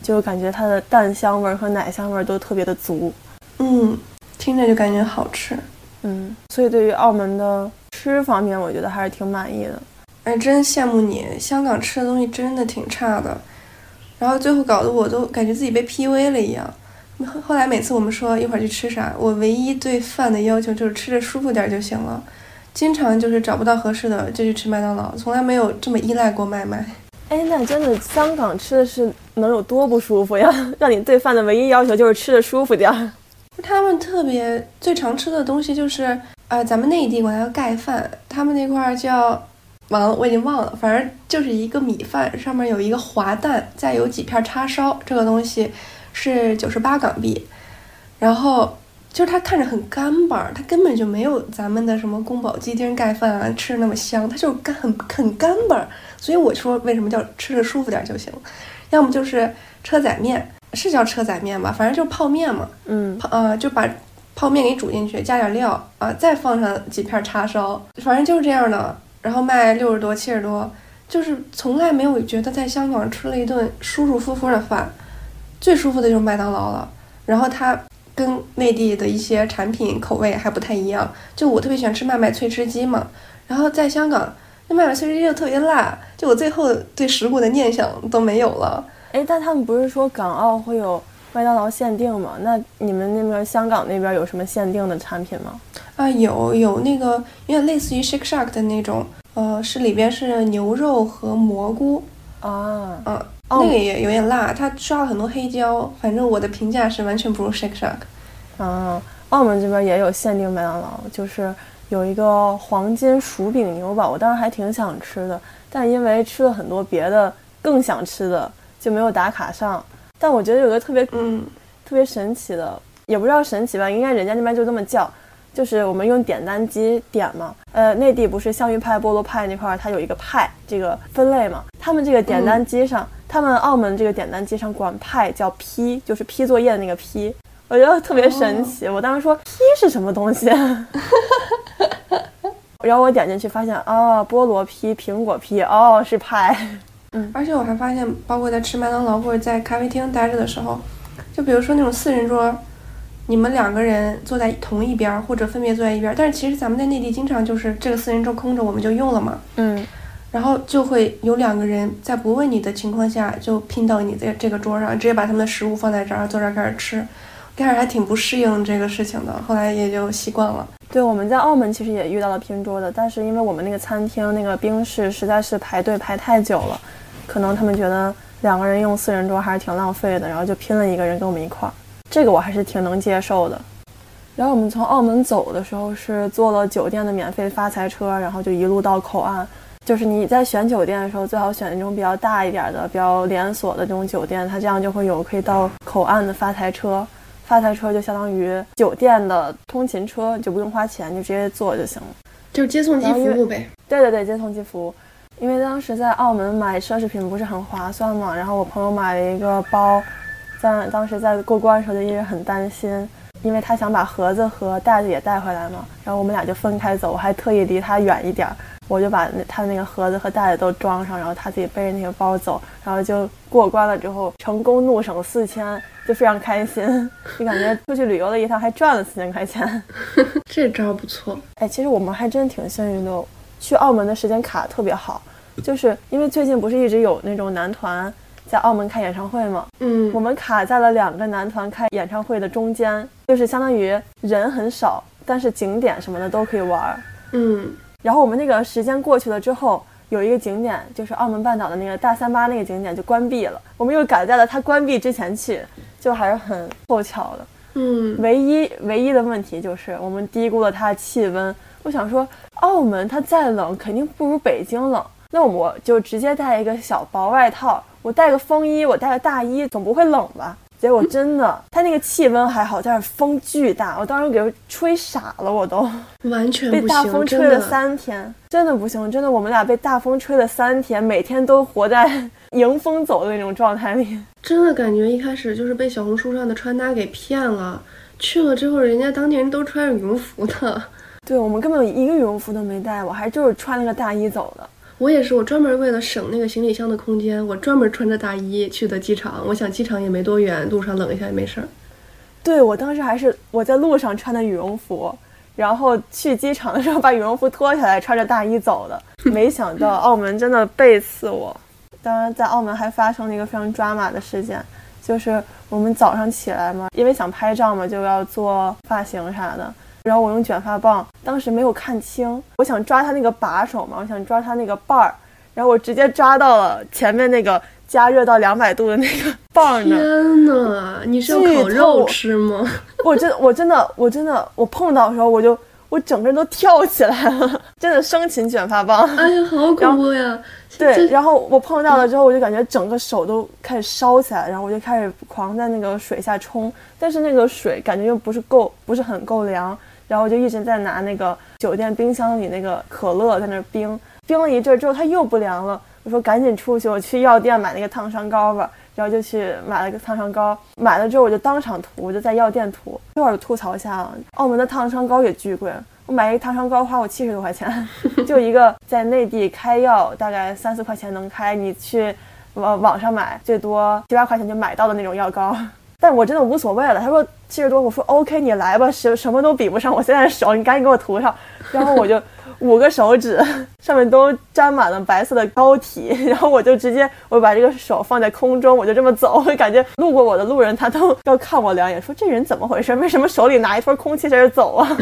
就感觉它的蛋香味和奶香味都特别的足。嗯，听着就感觉好吃。嗯，所以对于澳门的吃方面，我觉得还是挺满意的。哎，真羡慕你，香港吃的东西真的挺差的，然后最后搞得我都感觉自己被 PUA 了一样。后来每次我们说一会儿去吃啥，我唯一对饭的要求就是吃着舒服点就行了。经常就是找不到合适的就去吃麦当劳，从来没有这么依赖过外卖。哎，那真的香港吃的是能有多不舒服呀？<laughs> 让你对饭的唯一要求就是吃的舒服点儿。他们特别最常吃的东西就是，呃，咱们内地管它叫盖饭，他们那块儿叫，完了我已经忘了，反正就是一个米饭，上面有一个滑蛋，再有几片叉烧，这个东西是九十八港币，然后。就是它看着很干巴，它根本就没有咱们的什么宫保鸡丁盖饭啊吃的那么香，它就是干很很干巴。所以我说为什么叫吃着舒服点就行，要么就是车仔面，是叫车仔面吧，反正就是泡面嘛。嗯，泡呃就把泡面给煮进去，加点料啊，再放上几片叉烧，反正就是这样的。然后卖六十多七十多，就是从来没有觉得在香港吃了一顿舒舒服服的饭，最舒服的就是麦当劳了。然后它。跟内地的一些产品口味还不太一样，就我特别喜欢吃麦麦脆汁鸡嘛，然后在香港那麦麦脆汁鸡又特别辣，就我最后对食物的念想都没有了。哎，但他们不是说港澳会有麦当劳限定吗？那你们那边香港那边有什么限定的产品吗？啊，有有那个有点类似于 Shake Shack 的那种，呃，是里边是牛肉和蘑菇啊，嗯。那个也有点辣，它刷了很多黑椒。反正我的评价是完全不如 Shake Shack。嗯，澳门这边也有限定麦当劳，就是有一个黄金薯饼牛堡，我当时还挺想吃的，但因为吃了很多别的更想吃的，就没有打卡上。但我觉得有个特别嗯特别神奇的，也不知道神奇吧，应该人家那边就这么叫。就是我们用点单机点嘛，呃，内地不是香芋派、菠萝派那块儿，它有一个派这个分类嘛。他们这个点单机上，他们澳门这个点单机上管派叫批，就是批作业的那个批，我觉得特别神奇。我当时说批是什么东西，<laughs> 然后我点进去发现，哦，菠萝批、苹果批，哦，是派。嗯，而且我还发现，包括在吃麦当劳或者在咖啡厅待着的时候，就比如说那种四人桌。你们两个人坐在同一边，或者分别坐在一边，但是其实咱们在内地经常就是这个四人桌空着，我们就用了嘛。嗯，然后就会有两个人在不问你的情况下就拼到你的这个桌上，直接把他们的食物放在这儿，坐这儿开始吃。开始还挺不适应这个事情的，后来也就习惯了。对，我们在澳门其实也遇到了拼桌的，但是因为我们那个餐厅那个冰室实在是排队排太久了，可能他们觉得两个人用四人桌还是挺浪费的，然后就拼了一个人跟我们一块儿。这个我还是挺能接受的。然后我们从澳门走的时候是坐了酒店的免费发财车，然后就一路到口岸。就是你在选酒店的时候，最好选那种比较大一点的、比较连锁的这种酒店，它这样就会有可以到口岸的发财车。发财车就相当于酒店的通勤车，就不用花钱，就直接坐就行了，就是接送机服务呗。对对对，接送机服务。因为当时在澳门买奢侈品不是很划算嘛，然后我朋友买了一个包。在当时在过关的时候就一直很担心，因为他想把盒子和袋子也带回来嘛。然后我们俩就分开走，我还特意离他远一点，我就把那他那个盒子和袋子都装上，然后他自己背着那个包走，然后就过关了之后成功怒省四千，就非常开心，就感觉出去旅游了一趟还赚了四千块钱。<laughs> 这招不错，哎，其实我们还真挺幸运的，去澳门的时间卡特别好，就是因为最近不是一直有那种男团。在澳门开演唱会嘛，嗯，我们卡在了两个男团开演唱会的中间，就是相当于人很少，但是景点什么的都可以玩，嗯，然后我们那个时间过去了之后，有一个景点就是澳门半岛的那个大三巴那个景点就关闭了，我们又赶在了它关闭之前去，就还是很凑巧的，嗯，唯一唯一的问题就是我们低估了它的气温，我想说澳门它再冷肯定不如北京冷，那我就直接带一个小薄外套。我带个风衣，我带个大衣，总不会冷吧？结果真的，它那个气温还好，但是风巨大，我当时给吹傻了，我都。完全被大风吹了三天，真的不行，真的，我们俩被大风吹了三天，每天都活在迎风走的那种状态里，真的感觉一开始就是被小红书上的穿搭给骗了，去了之后，人家当地人都穿着羽绒服的，对我们根本一个羽绒服都没带，我还就是穿了个大衣走的。我也是，我专门为了省那个行李箱的空间，我专门穿着大衣去的机场。我想机场也没多远，路上冷一下也没事儿。对我当时还是我在路上穿的羽绒服，然后去机场的时候把羽绒服脱下来，穿着大衣走的。<laughs> 没想到澳门真的背刺我。当然，在澳门还发生了一个非常抓马的事件，就是我们早上起来嘛，因为想拍照嘛，就要做发型啥的。然后我用卷发棒，当时没有看清，我想抓它那个把手嘛，我想抓它那个把儿，然后我直接抓到了前面那个加热到两百度的那个 <laughs> 棒儿。天哪，你是要烤肉吃吗？<laughs> 我真我真的我真的我碰到的时候我就我整个人都跳起来了，真的生擒卷发棒。哎呀，好恐怖呀！对，然后我碰到了之后，我就感觉整个手都开始烧起来，然后我就开始狂在那个水下冲，但是那个水感觉又不是够，不是很够凉。然后我就一直在拿那个酒店冰箱里那个可乐在那冰，冰了一阵之后它又不凉了。我说赶紧出去，我去药店买那个烫伤膏吧。然后就去买了个烫伤膏，买了之后我就当场涂，我就在药店涂。一会儿吐槽一下啊，澳门的烫伤膏也巨贵，我买一个烫伤膏花我七十多块钱，<laughs> 就一个在内地开药大概三四块钱能开，你去网网上买最多七八块钱就买到的那种药膏。但我真的无所谓了。他说七十多，我说 OK，你来吧，什什么都比不上我现在手，你赶紧给我涂上。然后我就 <laughs> 五个手指上面都沾满了白色的膏体，<laughs> 然后我就直接我把这个手放在空中，我就这么走，<laughs> 我感觉路过我的路人他都要看我两眼，说这人怎么回事？为什么手里拿一坨空气在这走啊？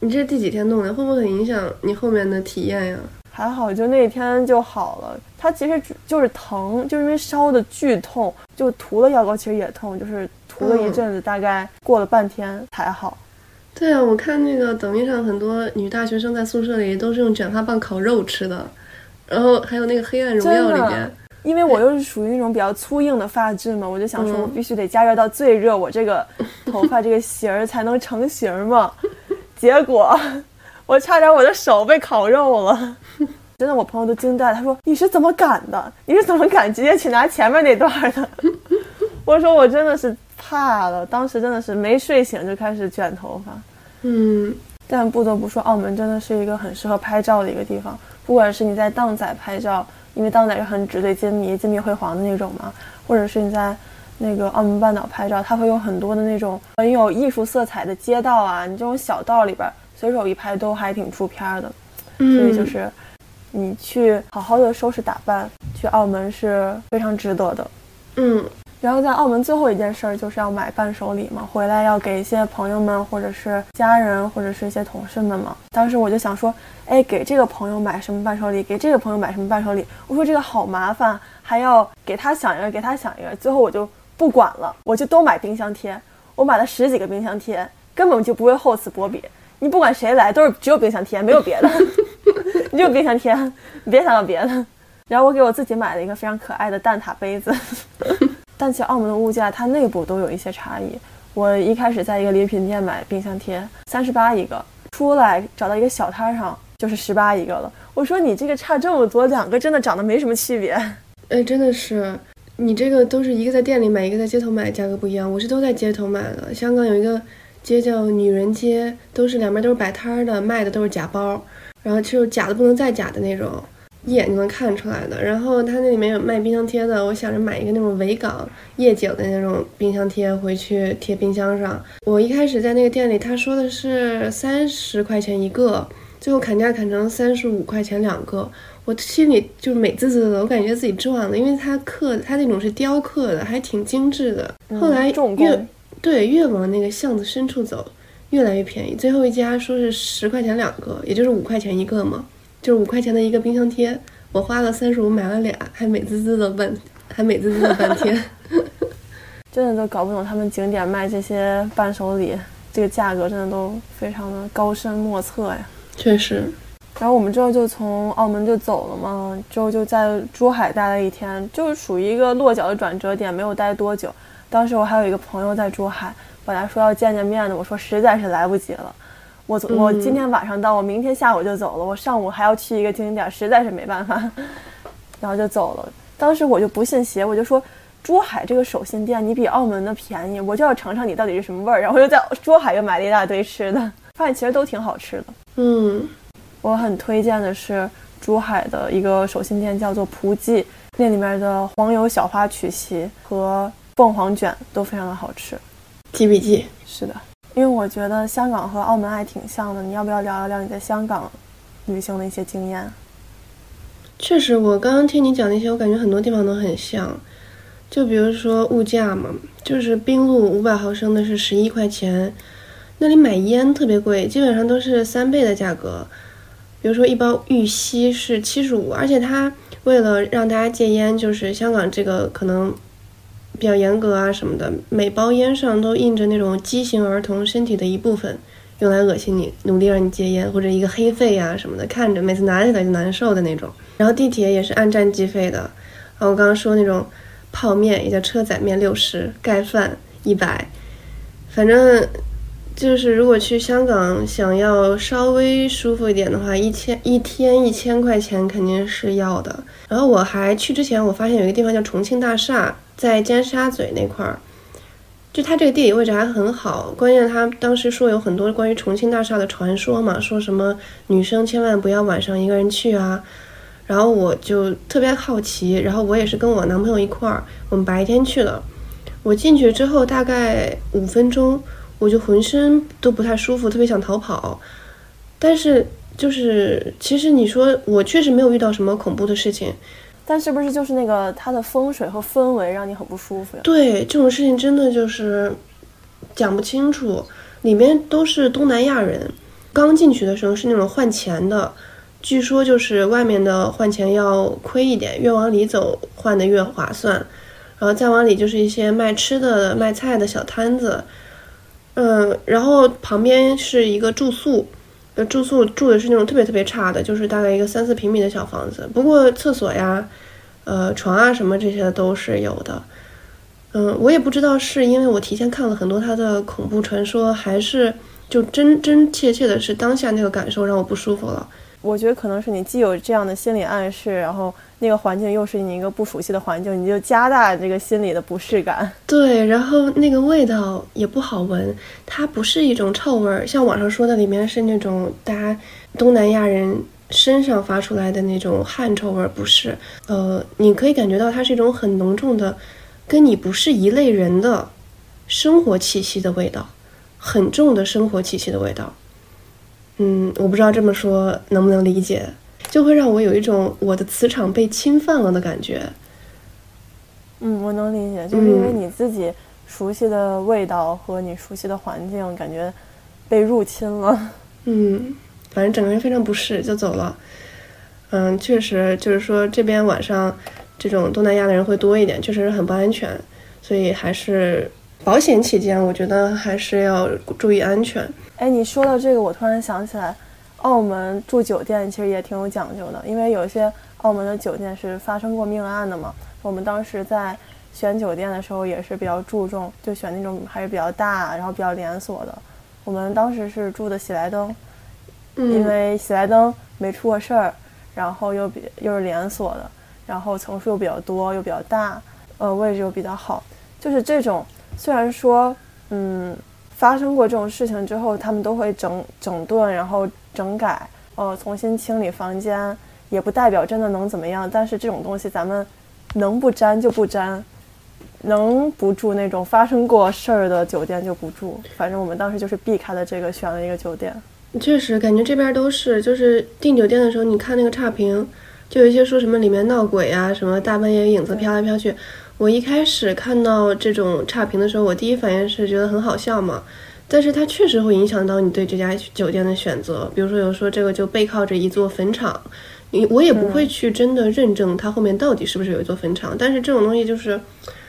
你这是第几天弄的？会不会很影响你后面的体验呀？还好，就那天就好了。它其实就是疼，就因为烧的剧痛，就涂了药膏，其实也痛，就是涂了一阵子，大概过了半天才好。对啊，我看那个抖音上很多女大学生在宿舍里都是用卷发棒烤肉吃的，然后还有那个《黑暗荣耀》里边，因为我又是属于那种比较粗硬的发质嘛，我就想说我必须得加热到最热，我这个头发这个型儿才能成型嘛。结果。我差点我的手被烤肉了，<laughs> 真的，我朋友都惊呆了。他说：“你是怎么敢的？你是怎么敢直接去拿前面那段的？” <laughs> 我说：“我真的是怕了，当时真的是没睡醒就开始卷头发。”嗯，但不得不说，澳门真的是一个很适合拍照的一个地方。不管是你在荡仔拍照，因为荡仔是很纸醉金迷、金碧辉煌的那种嘛，或者是你在那个澳门半岛拍照，它会有很多的那种很有艺术色彩的街道啊，你这种小道里边。随手一拍都还挺出片的，所以就是你去好好的收拾打扮，去澳门是非常值得的。嗯，然后在澳门最后一件事儿就是要买伴手礼嘛，回来要给一些朋友们或者是家人或者是一些同事们嘛。当时我就想说，哎，给这个朋友买什么伴手礼，给这个朋友买什么伴手礼。我说这个好麻烦，还要给他想一个，给他想一个。最后我就不管了，我就都买冰箱贴。我买了十几个冰箱贴，根本就不会厚此薄彼。你不管谁来，都是只有冰箱贴，没有别的。<laughs> 你就冰箱贴，你别想要 <laughs> 别的。然后我给我自己买了一个非常可爱的蛋挞杯子。<laughs> 但其实澳门的物价它内部都有一些差异。我一开始在一个礼品店买冰箱贴，三十八一个，出来找到一个小摊上就是十八一个了。我说你这个差这么多，两个真的长得没什么区别。哎，真的是，你这个都是一个在店里买，一个在街头买，价格不一样。我是都在街头买的。香港有一个。街叫女人街，都是两边都是摆摊的，卖的都是假包，然后就是假的不能再假的那种，一眼就能看出来的。然后它那里面有卖冰箱贴的，我想着买一个那种维港夜景的那种冰箱贴回去贴冰箱上。我一开始在那个店里，他说的是三十块钱一个，最后砍价砍成三十五块钱两个，我心里就是美滋滋的，我感觉自己赚了，因为它刻它那种是雕刻的，还挺精致的。后来越对，越往那个巷子深处走，越来越便宜。最后一家说是十块钱两个，也就是五块钱一个嘛，就是五块钱的一个冰箱贴。我花了三十五买了俩，还美滋滋的半，还美滋滋的半天。<laughs> 真的都搞不懂他们景点卖这些伴手礼，这个价格真的都非常的高深莫测呀。确实。然后我们之后就从澳门就走了嘛，之后就在珠海待了一天，就是属于一个落脚的转折点，没有待多久。当时我还有一个朋友在珠海，本来说要见见面的，我说实在是来不及了，我我今天晚上到，我明天下午就走了，我上午还要去一个景点，实在是没办法，<laughs> 然后就走了。当时我就不信邪，我就说珠海这个手信店你比澳门的便宜，我就要尝尝你到底是什么味儿。然后又在珠海又买了一大堆吃的，发现其实都挺好吃的。嗯，我很推荐的是珠海的一个手信店，叫做蒲记，那里面的黄油小花曲奇和凤凰卷都非常的好吃。记笔记。是的，因为我觉得香港和澳门还挺像的。你要不要聊一聊你在香港旅行的一些经验？确实，我刚刚听你讲那些，我感觉很多地方都很像。就比如说物价嘛，就是冰露五百毫升的是十一块钱，那里买烟特别贵，基本上都是三倍的价格。比如说一包玉溪是七十五，而且它为了让大家戒烟，就是香港这个可能比较严格啊什么的，每包烟上都印着那种畸形儿童身体的一部分，用来恶心你，努力让你戒烟，或者一个黑肺呀什么的，看着每次拿起来就难受的那种。<laughs> 然后地铁也是按站计费的，啊，我刚刚说那种。泡面也叫车仔面六十，<laughs> 盖饭一百，<laughs> 反正就是如果去香港想要稍微舒服一点的话，一千一天一千块钱肯定是要的。然后我还去之前，我发现有一个地方叫重庆大厦，在尖沙咀那块儿，就它这个地理位置还很好。关键他当时说有很多关于重庆大厦的传说嘛，说什么女生千万不要晚上一个人去啊。然后我就特别好奇，然后我也是跟我男朋友一块儿，我们白天去了。我进去之后大概五分钟，我就浑身都不太舒服，特别想逃跑。但是就是其实你说我确实没有遇到什么恐怖的事情，但是不是就是那个它的风水和氛围让你很不舒服呀？对，这种事情真的就是讲不清楚。里面都是东南亚人，刚进去的时候是那种换钱的。据说就是外面的换钱要亏一点，越往里走换的越划算，然后再往里就是一些卖吃的、卖菜的小摊子，嗯，然后旁边是一个住宿，住宿住的是那种特别特别差的，就是大概一个三四平米的小房子，不过厕所呀、呃，床啊什么这些都是有的，嗯，我也不知道是因为我提前看了很多他的恐怖传说，还是就真真切切的是当下那个感受让我不舒服了。我觉得可能是你既有这样的心理暗示，然后那个环境又是你一个不熟悉的环境，你就加大这个心理的不适感。对，然后那个味道也不好闻，它不是一种臭味儿，像网上说的里面是那种大家东南亚人身上发出来的那种汗臭味儿，不是。呃，你可以感觉到它是一种很浓重的，跟你不是一类人的生活气息的味道，很重的生活气息的味道。嗯，我不知道这么说能不能理解，就会让我有一种我的磁场被侵犯了的感觉。嗯，我能理解，就是因为你自己熟悉的味道和你熟悉的环境，感觉被入侵了。嗯，反正整个人非常不适，就走了。嗯，确实就是说这边晚上这种东南亚的人会多一点，确实很不安全，所以还是保险起见，我觉得还是要注意安全。哎，你说到这个，我突然想起来，澳门住酒店其实也挺有讲究的，因为有些澳门的酒店是发生过命案的嘛。我们当时在选酒店的时候也是比较注重，就选那种还是比较大，然后比较连锁的。我们当时是住的喜来登，因为喜来登没出过事儿，然后又比又是连锁的，然后层数又比较多，又比较大，呃，位置又比较好。就是这种，虽然说，嗯。发生过这种事情之后，他们都会整整顿，然后整改，呃，重新清理房间，也不代表真的能怎么样。但是这种东西，咱们能不沾就不沾，能不住那种发生过事儿的酒店就不住。反正我们当时就是避开了这个，选了一个酒店。确实，感觉这边都是，就是订酒店的时候，你看那个差评，就有一些说什么里面闹鬼啊，什么大半夜影子飘来飘去。我一开始看到这种差评的时候，我第一反应是觉得很好笑嘛，但是它确实会影响到你对这家酒店的选择。比如说有说这个就背靠着一座坟场，你我也不会去真的认证它后面到底是不是有一座坟场。但是这种东西就是，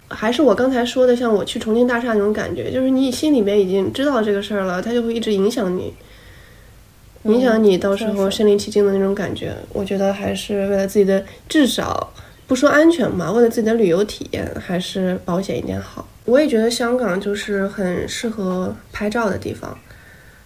还是我刚才说的，像我去重庆大厦那种感觉，就是你心里面已经知道这个事儿了，它就会一直影响你，影响你到时候身临其境的那种感觉。我觉得还是为了自己的至少。不说安全嘛，为了自己的旅游体验，还是保险一点好。我也觉得香港就是很适合拍照的地方，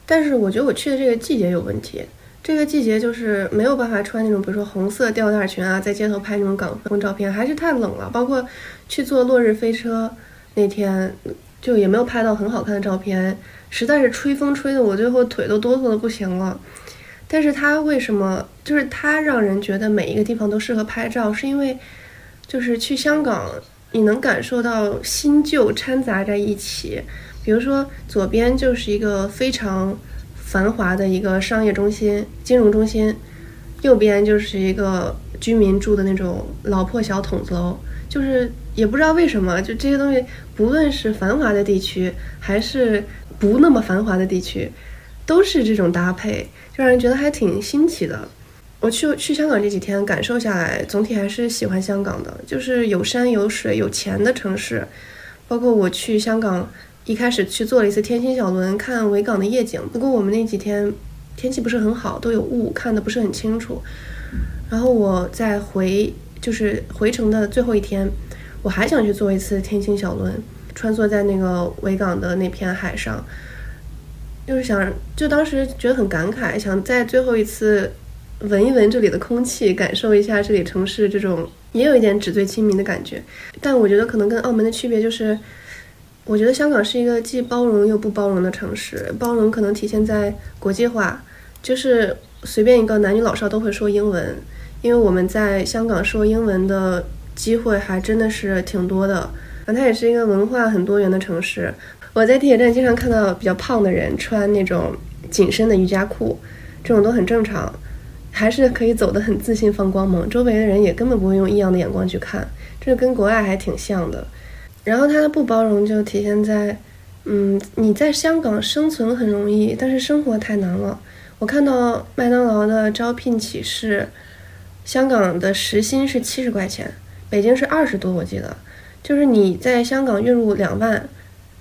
但是我觉得我去的这个季节有问题。这个季节就是没有办法穿那种，比如说红色吊带裙啊，在街头拍那种港风照片，还是太冷了。包括去坐落日飞车那天，就也没有拍到很好看的照片，实在是吹风吹的我最后腿都哆嗦的不行了。但是它为什么就是它让人觉得每一个地方都适合拍照，是因为就是去香港，你能感受到新旧掺杂在一起。比如说左边就是一个非常繁华的一个商业中心、金融中心，右边就是一个居民住的那种老破小筒子楼，就是也不知道为什么，就这些东西，不论是繁华的地区还是不那么繁华的地区，都是这种搭配，就让人觉得还挺新奇的。我去去香港这几天感受下来，总体还是喜欢香港的，就是有山有水有钱的城市。包括我去香港一开始去坐了一次天星小轮看维港的夜景，不过我们那几天天气不是很好，都有雾，看的不是很清楚。然后我在回就是回程的最后一天，我还想去坐一次天星小轮，穿梭在那个维港的那片海上，就是想就当时觉得很感慨，想在最后一次。闻一闻这里的空气，感受一下这里城市这种也有一点纸醉金迷的感觉。但我觉得可能跟澳门的区别就是，我觉得香港是一个既包容又不包容的城市。包容可能体现在国际化，就是随便一个男女老少都会说英文，因为我们在香港说英文的机会还真的是挺多的。啊，它也是一个文化很多元的城市。我在地铁站经常看到比较胖的人穿那种紧身的瑜伽裤，这种都很正常。还是可以走得很自信、放光芒，周围的人也根本不会用异样的眼光去看，这跟国外还挺像的。然后他的不包容就体现在，嗯，你在香港生存很容易，但是生活太难了。我看到麦当劳的招聘启事，香港的时薪是七十块钱，北京是二十多，我记得。就是你在香港月入两万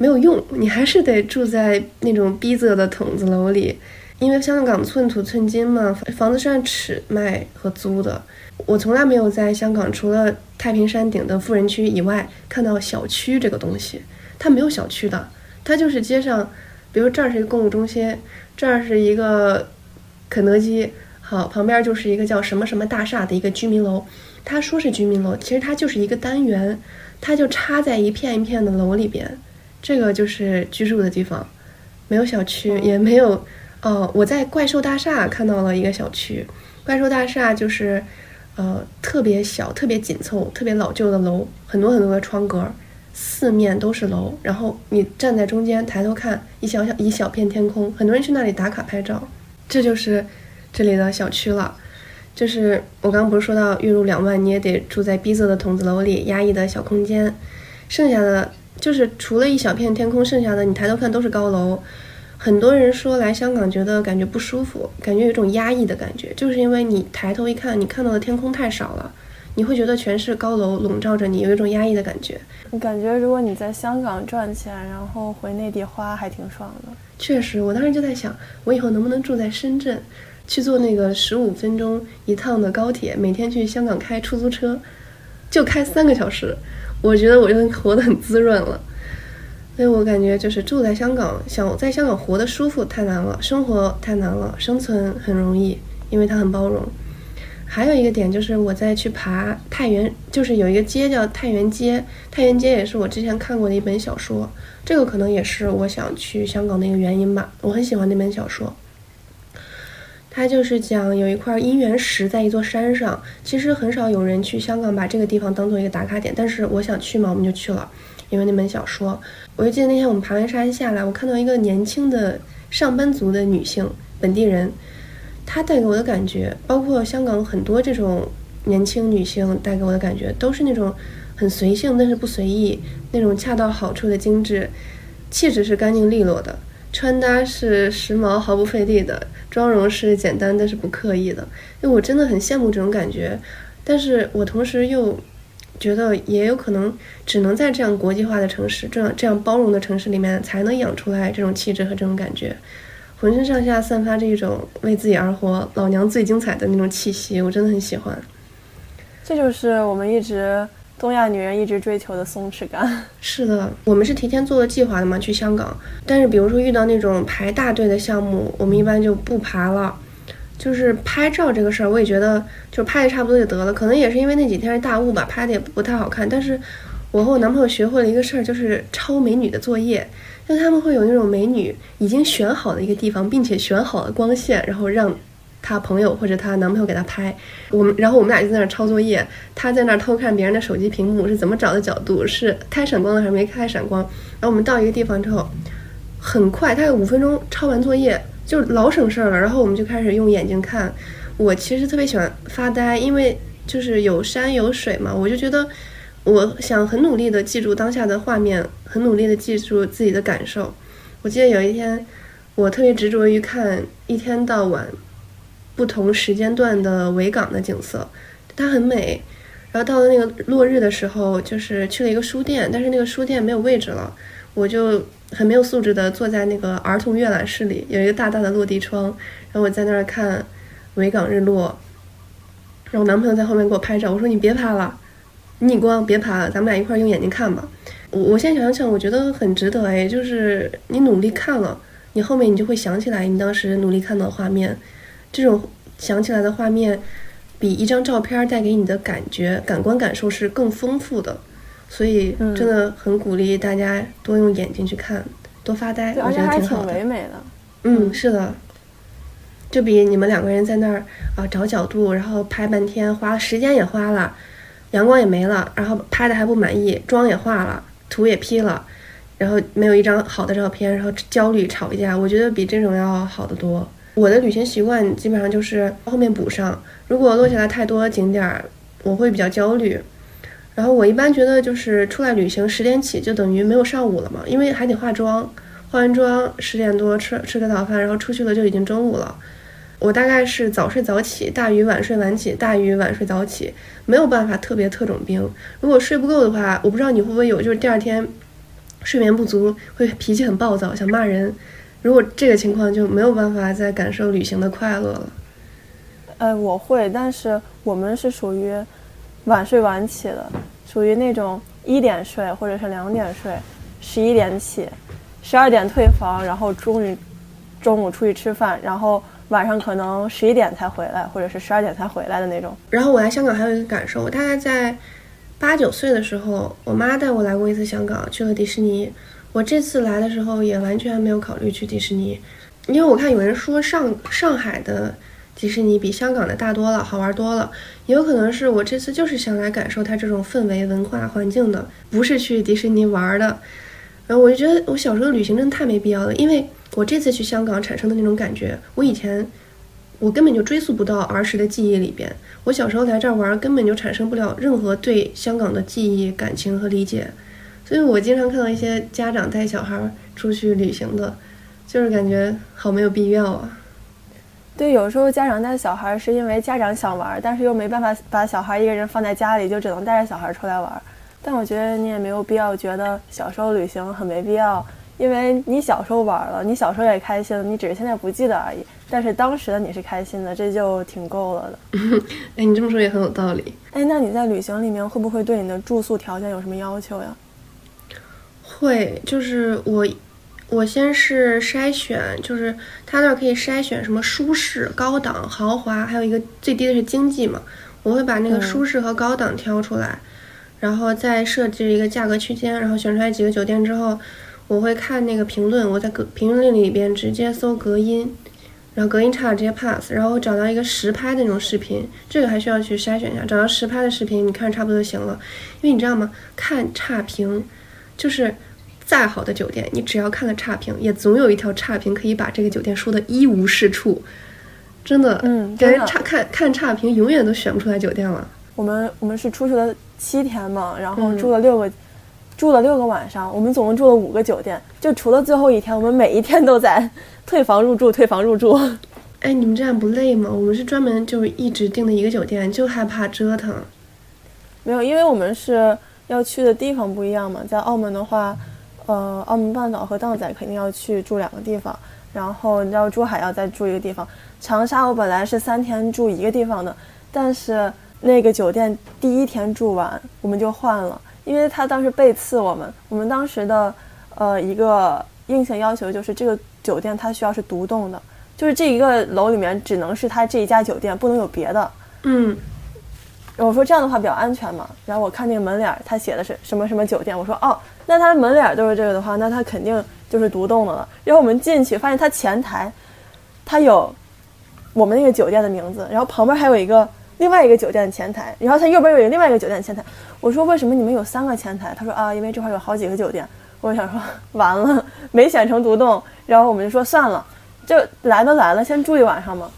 没有用，你还是得住在那种逼仄的筒子楼里。因为香港寸土寸金嘛，房子是按尺卖和租的。我从来没有在香港除了太平山顶的富人区以外看到小区这个东西，它没有小区的，它就是街上，比如这儿是一个购物中心，这儿是一个肯德基，好，旁边就是一个叫什么什么大厦的一个居民楼。它说是居民楼，其实它就是一个单元，它就插在一片一片的楼里边，这个就是居住的地方，没有小区，也没有。哦，我在怪兽大厦看到了一个小区。怪兽大厦就是，呃，特别小、特别紧凑、特别老旧的楼，很多很多的窗格，四面都是楼。然后你站在中间，抬头看一小小一小片天空，很多人去那里打卡拍照。这就是这里的小区了。就是我刚刚不是说到月入两万，你也得住在逼仄的筒子楼里，压抑的小空间。剩下的就是除了一小片天空，剩下的你抬头看都是高楼。很多人说来香港觉得感觉不舒服，感觉有一种压抑的感觉，就是因为你抬头一看，你看到的天空太少了，你会觉得全是高楼笼罩着你，有一种压抑的感觉。你感觉如果你在香港赚钱，然后回内地花，还挺爽的。确实，我当时就在想，我以后能不能住在深圳，去坐那个十五分钟一趟的高铁，每天去香港开出租车，就开三个小时，我觉得我就活得很滋润了。所以我感觉就是住在香港，想在香港活得舒服太难了，生活太难了，生存很容易，因为它很包容。还有一个点就是我在去爬太原，就是有一个街叫太原街，太原街也是我之前看过的一本小说，这个可能也是我想去香港的一个原因吧。我很喜欢那本小说，它就是讲有一块姻缘石在一座山上，其实很少有人去香港把这个地方当做一个打卡点，但是我想去嘛，我们就去了。因为那本小说，我就记得那天我们爬完山下来，我看到一个年轻的上班族的女性本地人，她带给我的感觉，包括香港很多这种年轻女性带给我的感觉，都是那种很随性但是不随意，那种恰到好处的精致，气质是干净利落的，穿搭是时髦毫不费力的，妆容是简单但是不刻意的，因为我真的很羡慕这种感觉，但是我同时又。觉得也有可能，只能在这样国际化的城市，这样这样包容的城市里面，才能养出来这种气质和这种感觉，浑身上下散发着一种为自己而活、老娘最精彩的那种气息，我真的很喜欢。这就是我们一直东亚女人一直追求的松弛感。<laughs> 是的，我们是提前做了计划的嘛，去香港。但是比如说遇到那种排大队的项目，我们一般就不爬了。就是拍照这个事儿，我也觉得就拍的差不多就得了。可能也是因为那几天是大雾吧，拍的也不太好看。但是我和我男朋友学会了一个事儿，就是抄美女的作业。就他们会有那种美女已经选好的一个地方，并且选好了光线，然后让她朋友或者她男朋友给她拍，我们然后我们俩就在那抄作业，她在那偷看别人的手机屏幕是怎么找的角度，是开闪光的还是没开闪光。然后我们到一个地方之后，很快，她有五分钟抄完作业，就老省事儿了。然后我们就开始用眼睛看。我其实特别喜欢发呆，因为就是有山有水嘛，我就觉得我想很努力的记住当下的画面，很努力的记住自己的感受。我记得有一天，我特别执着于看一天到晚不同时间段的维港的景色，它很美。然后到了那个落日的时候，就是去了一个书店，但是那个书店没有位置了，我就很没有素质的坐在那个儿童阅览室里，有一个大大的落地窗，然后我在那儿看。维港日落，然后我男朋友在后面给我拍照。我说你别拍了，逆光别拍了，咱们俩一块儿用眼睛看吧。我我现在想想，我觉得很值得哎，就是你努力看了，你后面你就会想起来你当时努力看到的画面，这种想起来的画面，比一张照片带给你的感觉、感官感受是更丰富的。所以真的很鼓励大家多用眼睛去看，多发呆，我觉得挺好的。唯美的。嗯，是的。就比你们两个人在那儿啊找角度，然后拍半天，花时间也花了，阳光也没了，然后拍的还不满意，妆也化了，图也 P 了，然后没有一张好的照片，然后焦虑吵一架，我觉得比这种要好得多。我的旅行习惯基本上就是后面补上，如果落下来太多景点儿，我会比较焦虑。然后我一般觉得就是出来旅行十点起就等于没有上午了嘛，因为还得化妆，化完妆十点多吃吃个早饭，然后出去了就已经中午了。我大概是早睡早起，大于晚睡晚起，大于晚睡早起，没有办法特别特种兵。如果睡不够的话，我不知道你会不会有，就是第二天睡眠不足，会脾气很暴躁，想骂人。如果这个情况就没有办法再感受旅行的快乐了。呃，我会，但是我们是属于晚睡晚起的，属于那种一点睡或者是两点睡，十一点起，十二点退房，然后终于中午出去吃饭，然后。晚上可能十一点才回来，或者是十二点才回来的那种。然后我来香港还有一个感受，我大概在八九岁的时候，我妈带我来过一次香港，去了迪士尼。我这次来的时候也完全没有考虑去迪士尼，因为我看有人说上上海的迪士尼比香港的大多了，好玩多了。也有可能是我这次就是想来感受它这种氛围、文化环境的，不是去迪士尼玩的。然后我就觉得我小时候旅行真的太没必要了，因为。我这次去香港产生的那种感觉，我以前我根本就追溯不到儿时的记忆里边。我小时候来这儿玩，根本就产生不了任何对香港的记忆、感情和理解。所以我经常看到一些家长带小孩出去旅行的，就是感觉好没有必要啊。对，有时候家长带小孩是因为家长想玩，但是又没办法把小孩一个人放在家里，就只能带着小孩出来玩。但我觉得你也没有必要觉得小时候旅行很没必要。因为你小时候玩了，你小时候也开心了，你只是现在不记得而已。但是当时的你是开心的，这就挺够了的。<laughs> 哎，你这么说也很有道理。哎，那你在旅行里面会不会对你的住宿条件有什么要求呀？会，就是我，我先是筛选，就是他那儿可以筛选什么舒适、高档、豪华，还有一个最低的是经济嘛。我会把那个舒适和高档挑出来，然后再设置一个价格区间，然后选出来几个酒店之后。我会看那个评论，我在隔评论里边直接搜隔音，然后隔音差直接 pass，然后找到一个实拍的那种视频，这个还需要去筛选一下，找到实拍的视频，你看差不多就行了。因为你知道吗？看差评，就是再好的酒店，你只要看了差评，也总有一条差评可以把这个酒店说的一无是处。真的，嗯，感觉差看看差评，永远都选不出来酒店了。我们我们是出去了七天嘛，然后住了六个。住了六个晚上，我们总共住了五个酒店，就除了最后一天，我们每一天都在退房入住，退房入住。<laughs> 哎，你们这样不累吗？我们是专门就是一直订的一个酒店，就害怕折腾。没有，因为我们是要去的地方不一样嘛。在澳门的话，呃，澳门半岛和荡仔肯定要去住两个地方，然后你知道珠海要再住一个地方。长沙我本来是三天住一个地方的，但是那个酒店第一天住完，我们就换了。因为他当时背刺我们，我们当时的，呃，一个硬性要求就是这个酒店它需要是独栋的，就是这一个楼里面只能是他这一家酒店，不能有别的。嗯，我说这样的话比较安全嘛。然后我看那个门脸，他写的是什么什么酒店，我说哦，那他门脸都是这个的话，那他肯定就是独栋的了。然后我们进去发现他前台，他有我们那个酒店的名字，然后旁边还有一个另外一个酒店的前台，然后他右边有一个另外一个酒店的前台。我说为什么你们有三个前台？他说啊，因为这块有好几个酒店。我想说完了，没选成独栋，然后我们就说算了，就来都来了，先住一晚上吧。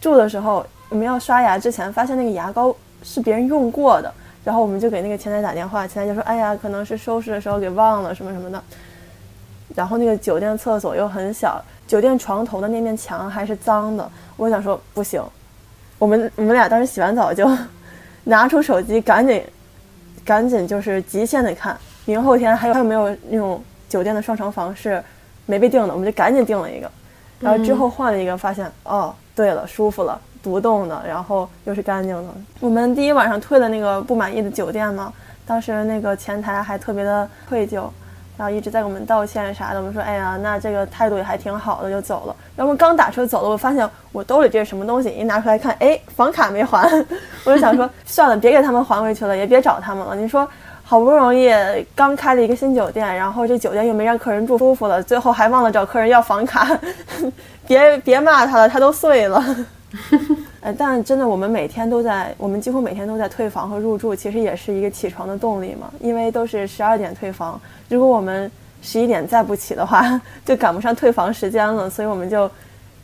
住的时候我们要刷牙之前，发现那个牙膏是别人用过的，然后我们就给那个前台打电话，前台就说哎呀，可能是收拾的时候给忘了什么什么的。然后那个酒店厕所又很小，酒店床头的那面墙还是脏的。我想说不行，我们我们俩当时洗完澡就 <laughs> 拿出手机，赶紧赶紧就是极限的看，明后天还有还有没有那种酒店的双床房是没被订的，我们就赶紧订了一个。然后之后换了一个，发现哦，对了，舒服了，独栋的，然后又是干净的。我们第一晚上退了那个不满意的酒店嘛，当时那个前台还特别的愧疚。然后一直在给我们道歉啥的，我们说，哎呀，那这个态度也还挺好的，就走了。然后刚打车走了，我发现我兜里这是什么东西，一拿出来看，哎，房卡没还，<laughs> 我就想说，<laughs> 算了，别给他们还回去了，也别找他们了。你说，好不容易刚开了一个新酒店，然后这酒店又没让客人住舒服了，最后还忘了找客人要房卡，<laughs> 别别骂他了，他都碎了。哎，<laughs> 但真的，我们每天都在，我们几乎每天都在退房和入住，其实也是一个起床的动力嘛。因为都是十二点退房，如果我们十一点再不起的话，<laughs> 就赶不上退房时间了。所以我们就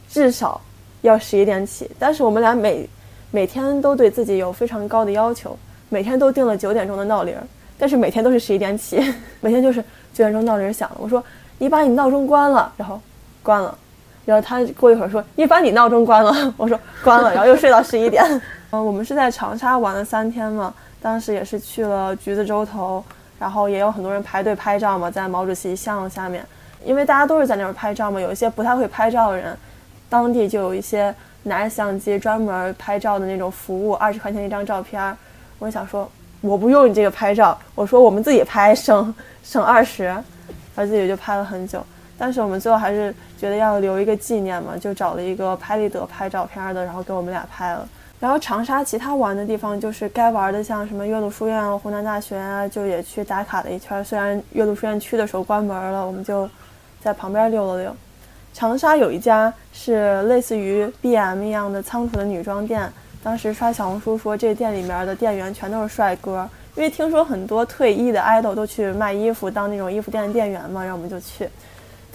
至少要十一点起。但是我们俩每每天都对自己有非常高的要求，每天都定了九点钟的闹铃，但是每天都是十一点起，<laughs> 每天就是九点钟闹铃响了，我说你把你闹钟关了，然后关了。然后他过一会儿说：“你把你闹钟关了。<laughs> ”我说：“关了。”然后又睡到十一点。嗯，<laughs> 我们是在长沙玩了三天嘛，当时也是去了橘子洲头，然后也有很多人排队拍照嘛，在毛主席像下面，因为大家都是在那儿拍照嘛，有一些不太会拍照的人，当地就有一些拿着相机专门拍照的那种服务，二十块钱一张照片。我想说，我不用你这个拍照，我说我们自己拍，省省二十，然后自己就拍了很久。但是我们最后还是觉得要留一个纪念嘛，就找了一个拍立得拍照片的，然后给我们俩拍了。然后长沙其他玩的地方就是该玩的，像什么岳麓书院啊、湖南大学啊，就也去打卡了一圈。虽然岳麓书院去的时候关门了，我们就在旁边溜了溜。长沙有一家是类似于 B&M 一样的仓储的女装店，当时刷小红书说这店里面的店员全都是帅哥，因为听说很多退役的 idol 都去卖衣服当那种衣服店的店员嘛，然后我们就去。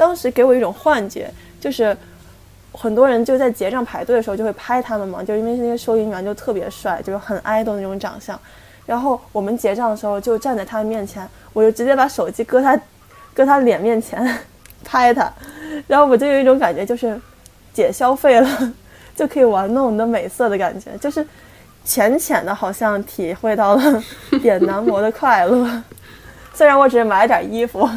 当时给我一种幻觉，就是很多人就在结账排队的时候就会拍他们嘛，就因为那些收银员就特别帅，就是很爱豆那种长相。然后我们结账的时候就站在他的面前，我就直接把手机搁他搁他脸面前 <laughs> 拍他，然后我就有一种感觉，就是姐消费了 <laughs> 就可以玩弄你的美色的感觉，就是浅浅的好像体会到了 <laughs> 点男模的快乐，虽然我只是买了点衣服。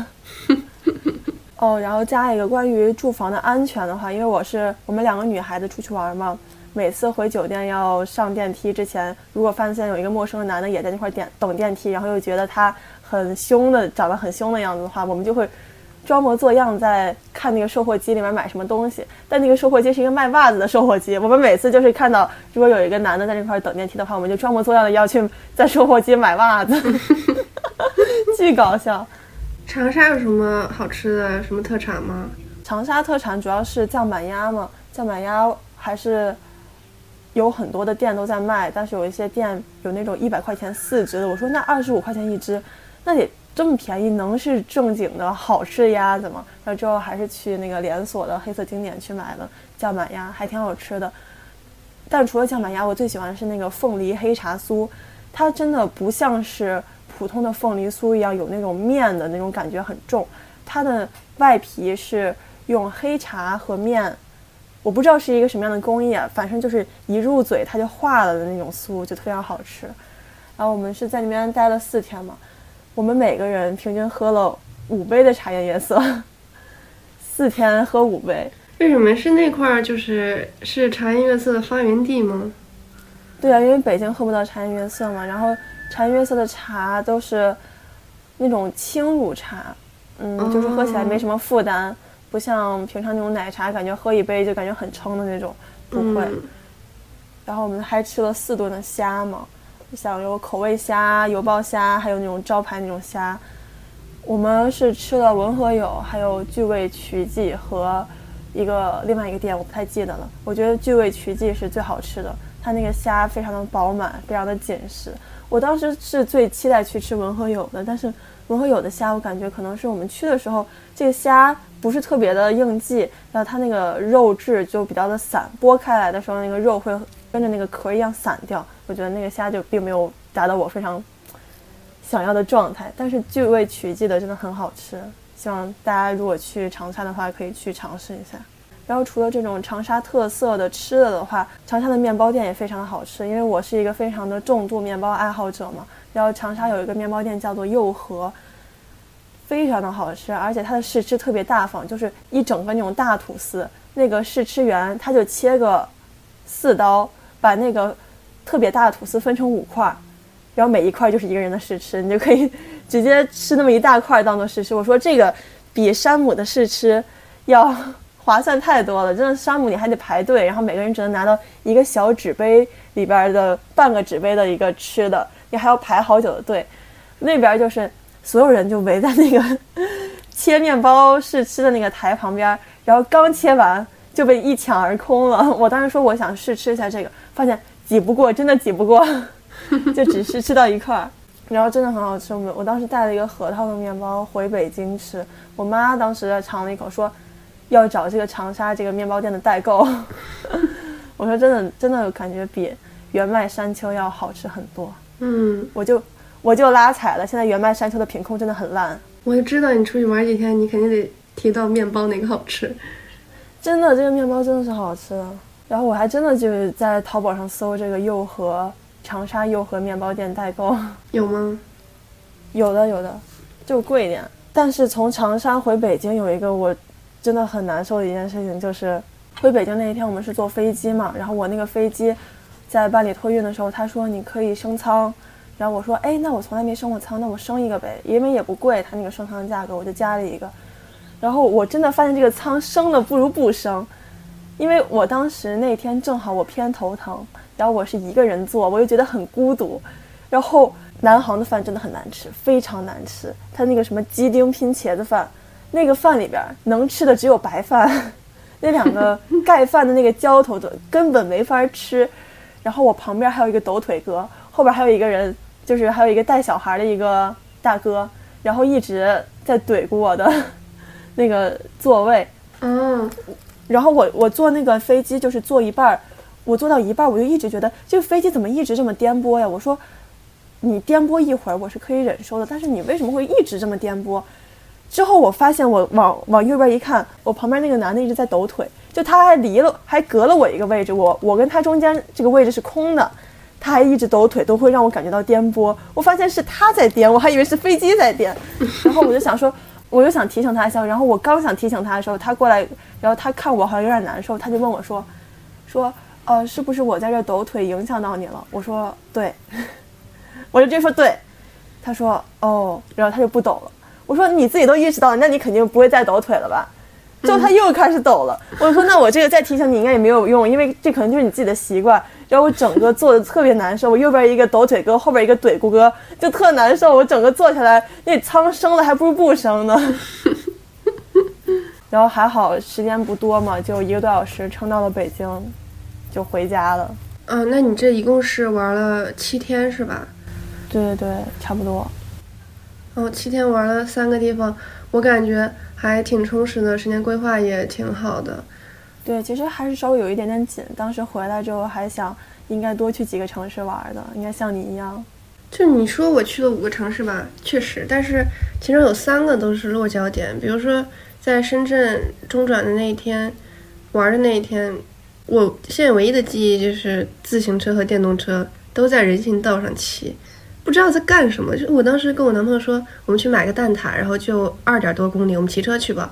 哦，然后加一个关于住房的安全的话，因为我是我们两个女孩子出去玩嘛，每次回酒店要上电梯之前，如果发现有一个陌生的男的也在那块点等电梯，然后又觉得他很凶的，长得很凶的样子的话，我们就会装模作样在看那个售货机里面买什么东西。但那个售货机是一个卖袜子的售货机，我们每次就是看到如果有一个男的在那块等电梯的话，我们就装模作样的要去在售货机买袜子 <laughs> <laughs> 巨搞笑。长沙有什么好吃的？什么特产吗？长沙特产主要是酱板鸭嘛，酱板鸭还是有很多的店都在卖，但是有一些店有那种一百块钱四只的。我说那二十五块钱一只，那得这么便宜，能是正经的好吃鸭子吗？然后之后还是去那个连锁的黑色经典去买了酱板鸭，还挺好吃的。但除了酱板鸭，我最喜欢的是那个凤梨黑茶酥，它真的不像是。普通的凤梨酥一样，有那种面的那种感觉很重。它的外皮是用黑茶和面，我不知道是一个什么样的工艺，反正就是一入嘴它就化了的那种酥，就非常好吃。然后我们是在那边待了四天嘛，我们每个人平均喝了五杯的茶颜悦色，四天喝五杯。为什么是那块儿？就是是茶颜悦色的发源地吗？对啊，因为北京喝不到茶颜悦色嘛，然后。茶颜悦色的茶都是那种轻乳茶，嗯，就是喝起来没什么负担，不像平常那种奶茶，感觉喝一杯就感觉很撑的那种，不会。然后我们还吃了四顿的虾嘛，像有口味虾、油爆虾，还有那种招牌那种虾。我们是吃了文和友，还有聚味曲记和一个另外一个店，我不太记得了。我觉得聚味曲记是最好吃的，它那个虾非常的饱满，非常的紧实。我当时是最期待去吃文和友的，但是文和友的虾，我感觉可能是我们去的时候，这个虾不是特别的应季，然后它那个肉质就比较的散，剥开来的时候那个肉会跟着那个壳一样散掉。我觉得那个虾就并没有达到我非常想要的状态，但是聚味曲记的真的很好吃。希望大家如果去长沙的话，可以去尝试一下。然后除了这种长沙特色的吃的的话，长沙的面包店也非常的好吃。因为我是一个非常的重度面包爱好者嘛。然后长沙有一个面包店叫做佑和，非常的好吃，而且它的试吃特别大方，就是一整个那种大吐司，那个试吃员他就切个四刀，把那个特别大的吐司分成五块，然后每一块就是一个人的试吃，你就可以。<laughs> 直接吃那么一大块当做试吃，我说这个比山姆的试吃要划算太多了。真的，山姆你还得排队，然后每个人只能拿到一个小纸杯里边的半个纸杯的一个吃的，你还要排好久的队。那边就是所有人就围在那个切面包试吃的那个台旁边，然后刚切完就被一抢而空了。我当时说我想试吃一下这个，发现挤不过，真的挤不过，就只是吃到一块儿。然后真的很好吃，我我当时带了一个核桃的面包回北京吃，我妈当时尝了一口，说要找这个长沙这个面包店的代购。<laughs> 我说真的真的感觉比原麦山丘要好吃很多。嗯，我就我就拉踩了，现在原麦山丘的品控真的很烂。我就知道你出去玩几天，你肯定得提到面包哪个好吃。真的，这个面包真的是好吃的。然后我还真的就是在淘宝上搜这个佑和。长沙佑和面包店代购有吗？有的有的，就贵一点。但是从长沙回北京有一个我真的很难受的一件事情，就是回北京那一天我们是坐飞机嘛，然后我那个飞机在办理托运的时候，他说你可以升舱，然后我说哎，那我从来没升过舱，那我升一个呗，因为也不贵，他那个升舱的价格我就加了一个。然后我真的发现这个舱升的不如不升，因为我当时那天正好我偏头疼。然后我是一个人坐，我又觉得很孤独。然后南航的饭真的很难吃，非常难吃。它那个什么鸡丁拼茄子饭，那个饭里边能吃的只有白饭，<laughs> 那两个 <laughs> 盖饭的那个浇头都根本没法吃。然后我旁边还有一个抖腿哥，后边还有一个人，就是还有一个带小孩的一个大哥，然后一直在怼过我的 <laughs> 那个座位。嗯，然后我我坐那个飞机就是坐一半儿。我坐到一半，我就一直觉得这个飞机怎么一直这么颠簸呀？我说，你颠簸一会儿我是可以忍受的，但是你为什么会一直这么颠簸？之后我发现，我往往右边一看，我旁边那个男的一直在抖腿，就他还离了，还隔了我一个位置，我我跟他中间这个位置是空的，他还一直抖腿，都会让我感觉到颠簸。我发现是他在颠，我还以为是飞机在颠，然后我就想说，我就想提醒他一下，然后我刚想提醒他的时候，他过来，然后他看我好像有点难受，他就问我说，说。呃，是不是我在这抖腿影响到你了？我说对，<laughs> 我就直接说对。他说哦，然后他就不抖了。我说你自己都意识到了，那你肯定不会再抖腿了吧？之后他又开始抖了。我说那我这个再提醒你应该也没有用，因为这可能就是你自己的习惯。然后我整个坐的特别难受，我右边一个抖腿哥，后边一个怼咕哥，就特难受。我整个坐下来，那仓升了还不如不升呢。<laughs> 然后还好时间不多嘛，就一个多小时撑到了北京。就回家了。嗯，那你这一共是玩了七天是吧？对对对，差不多。哦，七天玩了三个地方，我感觉还挺充实的，时间规划也挺好的。对，其实还是稍微有一点点紧。当时回来之后还想，应该多去几个城市玩的，应该像你一样。就你说我去了五个城市吧，确实，但是其中有三个都是落脚点，比如说在深圳中转的那一天，玩的那一天。我现在唯一的记忆就是自行车和电动车都在人行道上骑，不知道在干什么。就我当时跟我男朋友说，我们去买个蛋挞，然后就二点多公里，我们骑车去吧。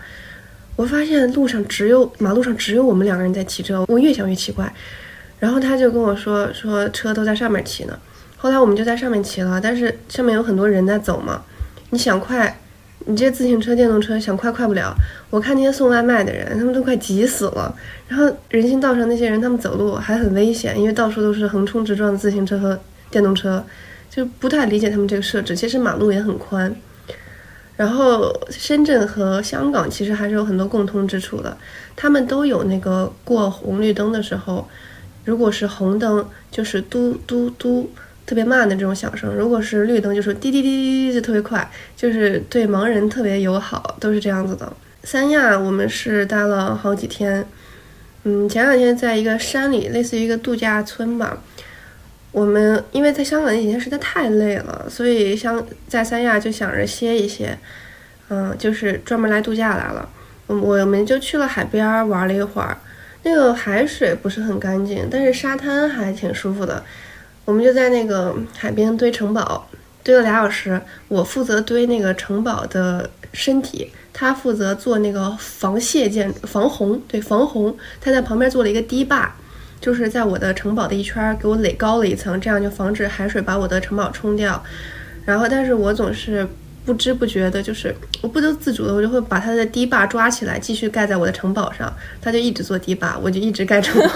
我发现路上只有马路上只有我们两个人在骑车，我越想越奇怪。然后他就跟我说，说车都在上面骑呢。后来我们就在上面骑了，但是上面有很多人在走嘛，你想快。你这自行车、电动车想快快不了。我看那些送外卖的人，他们都快急死了。然后人行道上那些人，他们走路还很危险，因为到处都是横冲直撞的自行车和电动车，就不太理解他们这个设置。其实马路也很宽。然后深圳和香港其实还是有很多共通之处的，他们都有那个过红绿灯的时候，如果是红灯就是嘟嘟嘟特别慢的这种响声，如果是绿灯就是滴滴滴滴滴就特别快，就是对盲人特别友好，都是这样子的。三亚我们是待了好几天，嗯，前两天在一个山里，类似于一个度假村吧。我们因为在香港那几天实在太累了，所以像在三亚就想着歇一歇，嗯，就是专门来度假来了。我我们就去了海边玩了一会儿，那个海水不是很干净，但是沙滩还挺舒服的。我们就在那个海边堆城堡，堆了俩小时。我负责堆那个城堡的身体，他负责做那个防泄建防洪，对防洪。他在旁边做了一个堤坝。就是在我的城堡的一圈给我垒高了一层，这样就防止海水把我的城堡冲掉。然后，但是我总是不知不觉的，就是我不由自主的，我就会把他的堤坝抓起来，继续盖在我的城堡上。他就一直做堤坝，我就一直盖城堡。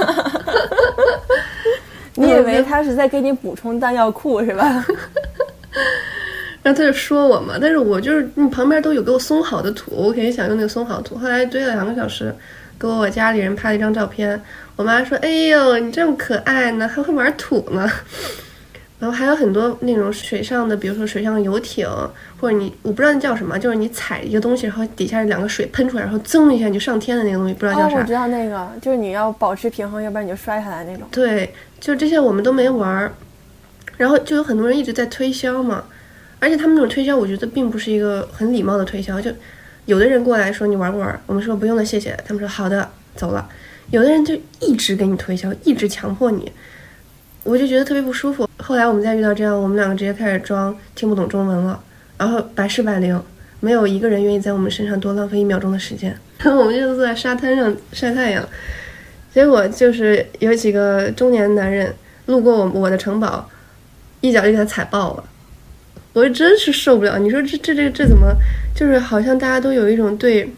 <laughs> 你以为他是在给你补充弹药库是吧？<laughs> 然后他就说我嘛，但是我就是你旁边都有给我松好的土，我肯定想用那个松好土。后来堆了两个小时，给我家里人拍了一张照片。我妈说：“哎呦，你这么可爱呢，还会玩土呢。<laughs> ”然后还有很多那种水上的，比如说水上游艇，或者你我不知道那叫什么，就是你踩一个东西，然后底下两个水喷出来，然后噌一下你就上天的那个东西，不知道叫啥。我知道那个，就是你要保持平衡，要不然你就摔下来那种。对，就这些我们都没玩儿，然后就有很多人一直在推销嘛，而且他们那种推销，我觉得并不是一个很礼貌的推销，就有的人过来说你玩不玩？我们说不用了，谢谢。他们说好的，走了。有的人就一直给你推销，一直强迫你，我就觉得特别不舒服。后来我们再遇到这样，我们两个直接开始装听不懂中文了，然后百试百灵，没有一个人愿意在我们身上多浪费一秒钟的时间。我们就坐在沙滩上晒太阳，结果就是有几个中年男人路过我我的城堡，一脚就给他踩爆了，我真是受不了。你说这这这这怎么，就是好像大家都有一种对。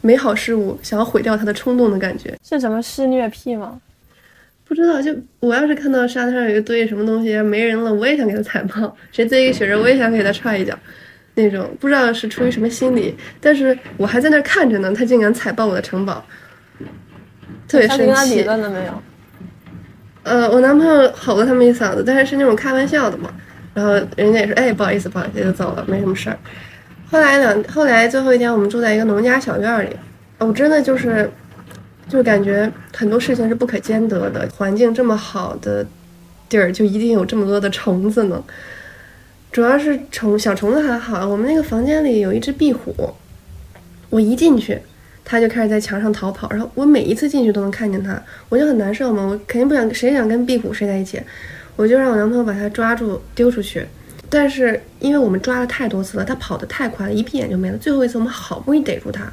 美好事物想要毁掉它的冲动的感觉，是什么施虐癖吗？不知道，就我要是看到沙滩上有一堆什么东西没人了，我也想给他踩爆；谁堆一个雪人，我也想给他踹一脚。那种不知道是出于什么心理，但是我还在那看着呢，他竟敢踩爆我的城堡，特别生气。跟他理论了没有？呃，我男朋友吼了他们一嗓子，但是是那种开玩笑的嘛。然后人家也说，哎，不好意思，不好意思，就走了，没什么事儿。后来两后来最后一天，我们住在一个农家小院里，我真的就是，就感觉很多事情是不可兼得的。环境这么好的地儿，就一定有这么多的虫子呢。主要是虫小虫子还好，我们那个房间里有一只壁虎，我一进去，它就开始在墙上逃跑，然后我每一次进去都能看见它，我就很难受嘛，我肯定不想谁想跟壁虎睡在一起，我就让我男朋友把它抓住丢出去。但是因为我们抓了太多次了，它跑得太快了，一闭眼就没了。最后一次我们好不容易逮住它，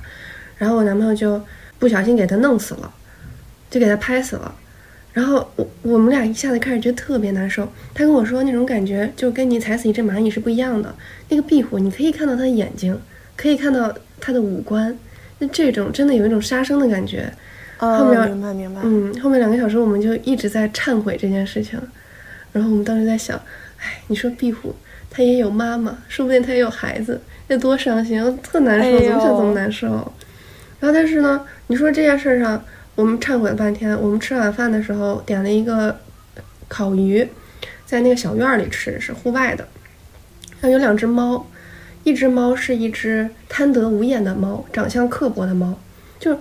然后我男朋友就不小心给它弄死了，就给它拍死了。然后我我们俩一下子开始觉得特别难受。他跟我说那种感觉就跟你踩死一只蚂蚁是不一样的。那个壁虎你可以看到它的眼睛，可以看到它的五官，那这种真的有一种杀生的感觉。后面明白明白。嗯，后面两个小时我们就一直在忏悔这件事情。然后我们当时在想，哎，你说壁虎。他也有妈妈，说不定他也有孩子，那多伤心，特难受，怎么想怎么难受。然后，但是呢，你说这件事上，我们忏悔了半天。我们吃晚饭的时候点了一个烤鱼，在那个小院里吃，是户外的。然后有两只猫，一只猫是一只贪得无厌的猫，长相刻薄的猫，就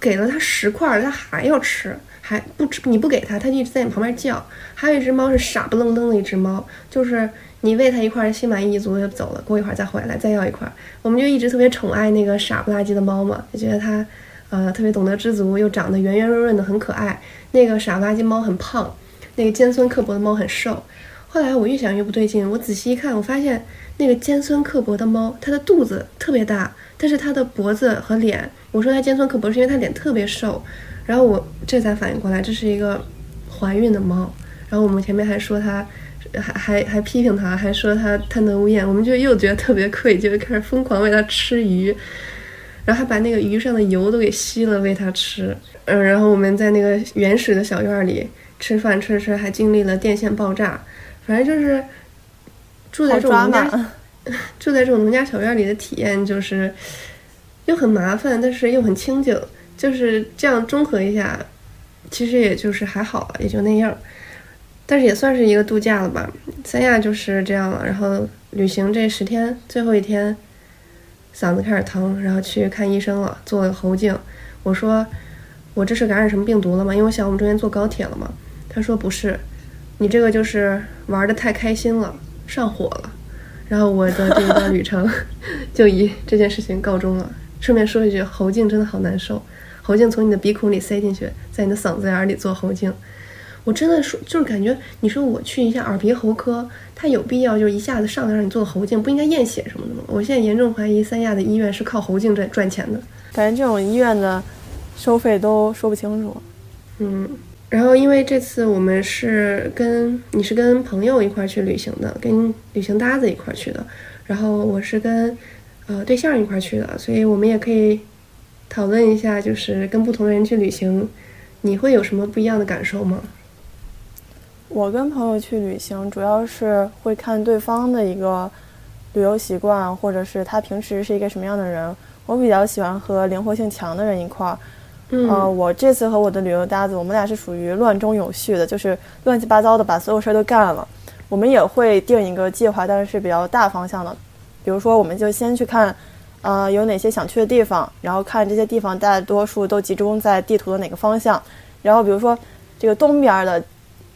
给了它十块，它还要吃，还不吃，你不给它，它就一直在你旁边叫。还有一只猫是傻不愣登的一只猫，就是。你喂它一块，心满意足就走了。过一会儿再回来，再要一块。我们就一直特别宠爱那个傻不拉几的猫嘛，就觉得它，呃，特别懂得知足，又长得圆圆润润的，很可爱。那个傻不拉几猫很胖，那个尖酸刻薄的猫很瘦。后来我越想越不对劲，我仔细一看，我发现那个尖酸刻薄的猫，它的肚子特别大，但是它的脖子和脸，我说它尖酸刻薄是因为它脸特别瘦。然后我这才反应过来，这是一个怀孕的猫。然后我们前面还说它。还还还批评他，还说他贪得无厌，我们就又觉得特别愧疚，开始疯狂喂他吃鱼，然后还把那个鱼上的油都给吸了喂他吃。嗯，然后我们在那个原始的小院里吃饭吃吃，还经历了电线爆炸，反正就是住在这种农家，<laughs> 住在这种农家小院里的体验就是又很麻烦，但是又很清静，就是这样综合一下，其实也就是还好了，也就那样。但是也算是一个度假了吧。三亚就是这样了，然后旅行这十天，最后一天嗓子开始疼，然后去看医生了，做了喉镜。我说我这是感染什么病毒了吗？因为我想我们中间坐高铁了嘛。他说不是，你这个就是玩的太开心了，上火了。然后我的这一段旅程 <laughs> 就以这件事情告终了。顺便说一句，喉镜真的好难受，喉镜从你的鼻孔里塞进去，在你的嗓子眼里做喉镜。我真的说，就是感觉你说我去一下耳鼻喉科，他有必要就一下子上来让你做喉镜，不应该验血什么的吗？我现在严重怀疑三亚的医院是靠喉镜赚赚钱的。感觉这种医院的收费都说不清楚。嗯，然后因为这次我们是跟你是跟朋友一块去旅行的，跟旅行搭子一块去的，然后我是跟呃对象一块去的，所以我们也可以讨论一下，就是跟不同的人去旅行，你会有什么不一样的感受吗？我跟朋友去旅行，主要是会看对方的一个旅游习惯，或者是他平时是一个什么样的人。我比较喜欢和灵活性强的人一块儿。呃，我这次和我的旅游搭子，我们俩是属于乱中有序的，就是乱七八糟的把所有事儿都干了。我们也会定一个计划，但是是比较大方向的。比如说，我们就先去看，呃，有哪些想去的地方，然后看这些地方大多数都集中在地图的哪个方向。然后比如说这个东边的。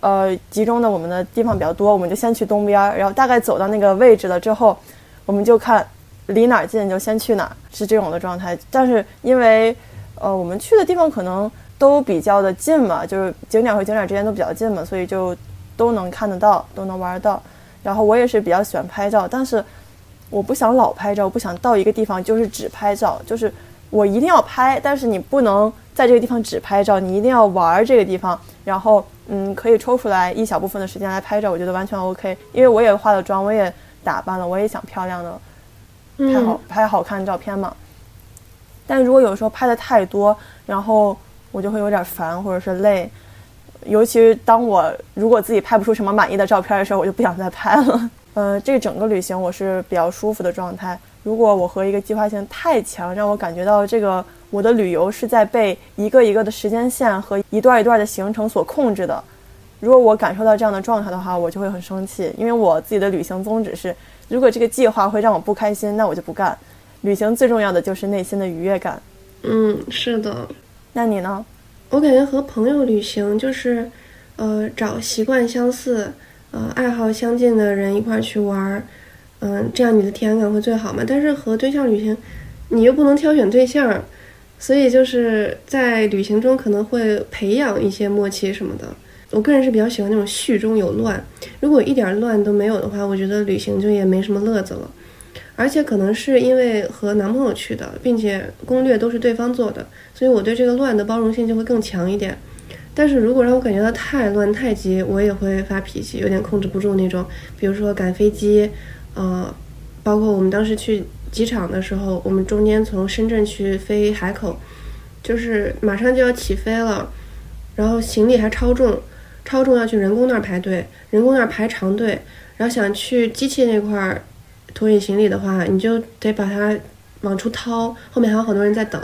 呃，集中的我们的地方比较多，我们就先去东边，然后大概走到那个位置了之后，我们就看离哪儿近就先去哪儿，是这种的状态。但是因为呃我们去的地方可能都比较的近嘛，就是景点和景点之间都比较近嘛，所以就都能看得到，都能玩得到。然后我也是比较喜欢拍照，但是我不想老拍照，我不想到一个地方就是只拍照，就是我一定要拍，但是你不能在这个地方只拍照，你一定要玩儿这个地方，然后。嗯，可以抽出来一小部分的时间来拍照，我觉得完全 OK。因为我也化了妆，我也打扮了，我也想漂亮的拍好拍好看的照片嘛。但如果有时候拍的太多，然后我就会有点烦或者是累。尤其是当我如果自己拍不出什么满意的照片的时候，我就不想再拍了。<laughs> 呃，这整个旅行我是比较舒服的状态。如果我和一个计划性太强，让我感觉到这个。我的旅游是在被一个一个的时间线和一段一段的行程所控制的。如果我感受到这样的状态的话，我就会很生气，因为我自己的旅行宗旨是：如果这个计划会让我不开心，那我就不干。旅行最重要的就是内心的愉悦感。嗯，是的。那你呢？我感觉和朋友旅行就是，呃，找习惯相似、呃，爱好相近的人一块儿去玩儿，嗯，这样你的体验感会最好嘛。但是和对象旅行，你又不能挑选对象。所以就是在旅行中可能会培养一些默契什么的。我个人是比较喜欢那种序中有乱，如果一点乱都没有的话，我觉得旅行就也没什么乐子了。而且可能是因为和男朋友去的，并且攻略都是对方做的，所以我对这个乱的包容性就会更强一点。但是如果让我感觉到太乱太急，我也会发脾气，有点控制不住那种。比如说赶飞机，呃，包括我们当时去。机场的时候，我们中间从深圳去飞海口，就是马上就要起飞了，然后行李还超重，超重要去人工那儿排队，人工那儿排长队，然后想去机器那块儿托运行李的话，你就得把它往出掏，后面还有好多人在等，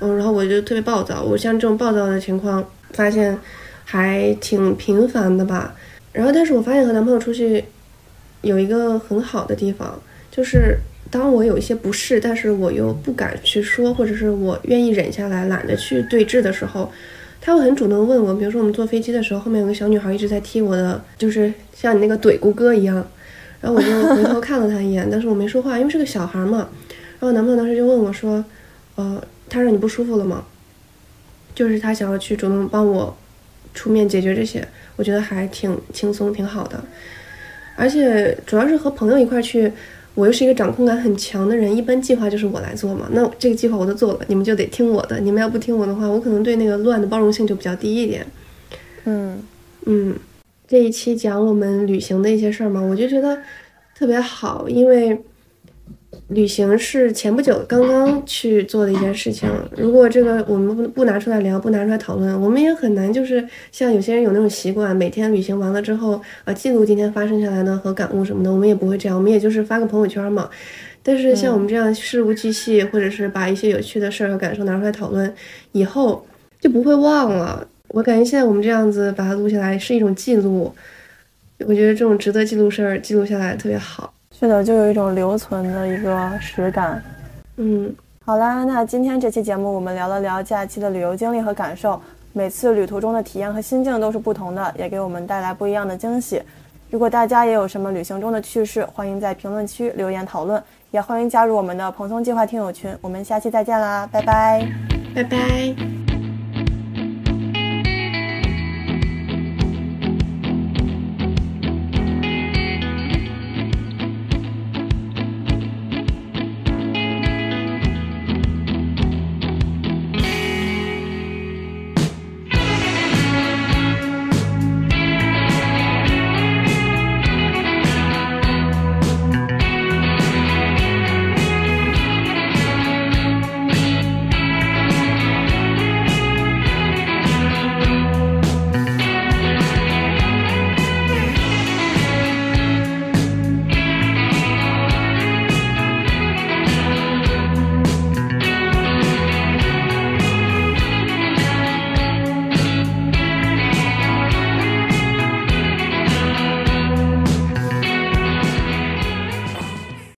嗯，然后我就特别暴躁，我像这种暴躁的情况发现还挺频繁的吧，然后但是我发现和男朋友出去有一个很好的地方，就是。当我有一些不适，但是我又不敢去说，或者是我愿意忍下来，懒得去对峙的时候，他会很主动问我。比如说我们坐飞机的时候，后面有个小女孩一直在踢我的，就是像你那个怼姑哥一样。然后我就回头看了他一眼，但是我没说话，因为是个小孩嘛。然后男朋友当时就问我说：“呃，他让你不舒服了吗？”就是他想要去主动帮我出面解决这些，我觉得还挺轻松，挺好的。而且主要是和朋友一块去。我又是一个掌控感很强的人，一般计划就是我来做嘛。那这个计划我都做了，你们就得听我的。你们要不听我的话，我可能对那个乱的包容性就比较低一点。嗯嗯，这一期讲我们旅行的一些事儿嘛，我就觉得特别好，因为旅行是前不久刚刚去做的一件事情。如果这个我们不不拿出来聊，不拿出来讨论，我们也很难就是像有些人有那种习惯，每天旅行完了之后，呃，记录今天发生下来的和感悟什么的。我们也不会这样，我们也就是发个朋友圈嘛。但是像我们这样事无巨细，或者是把一些有趣的事儿和感受拿出来讨论，以后就不会忘了。我感觉现在我们这样子把它录下来是一种记录，我觉得这种值得记录事儿记录下来特别好。是的，就有一种留存的一个实感。嗯，好啦，那今天这期节目我们聊了聊假期的旅游经历和感受，每次旅途中的体验和心境都是不同的，也给我们带来不一样的惊喜。如果大家也有什么旅行中的趣事，欢迎在评论区留言讨论，也欢迎加入我们的蓬松计划听友群。我们下期再见啦，拜拜，拜拜。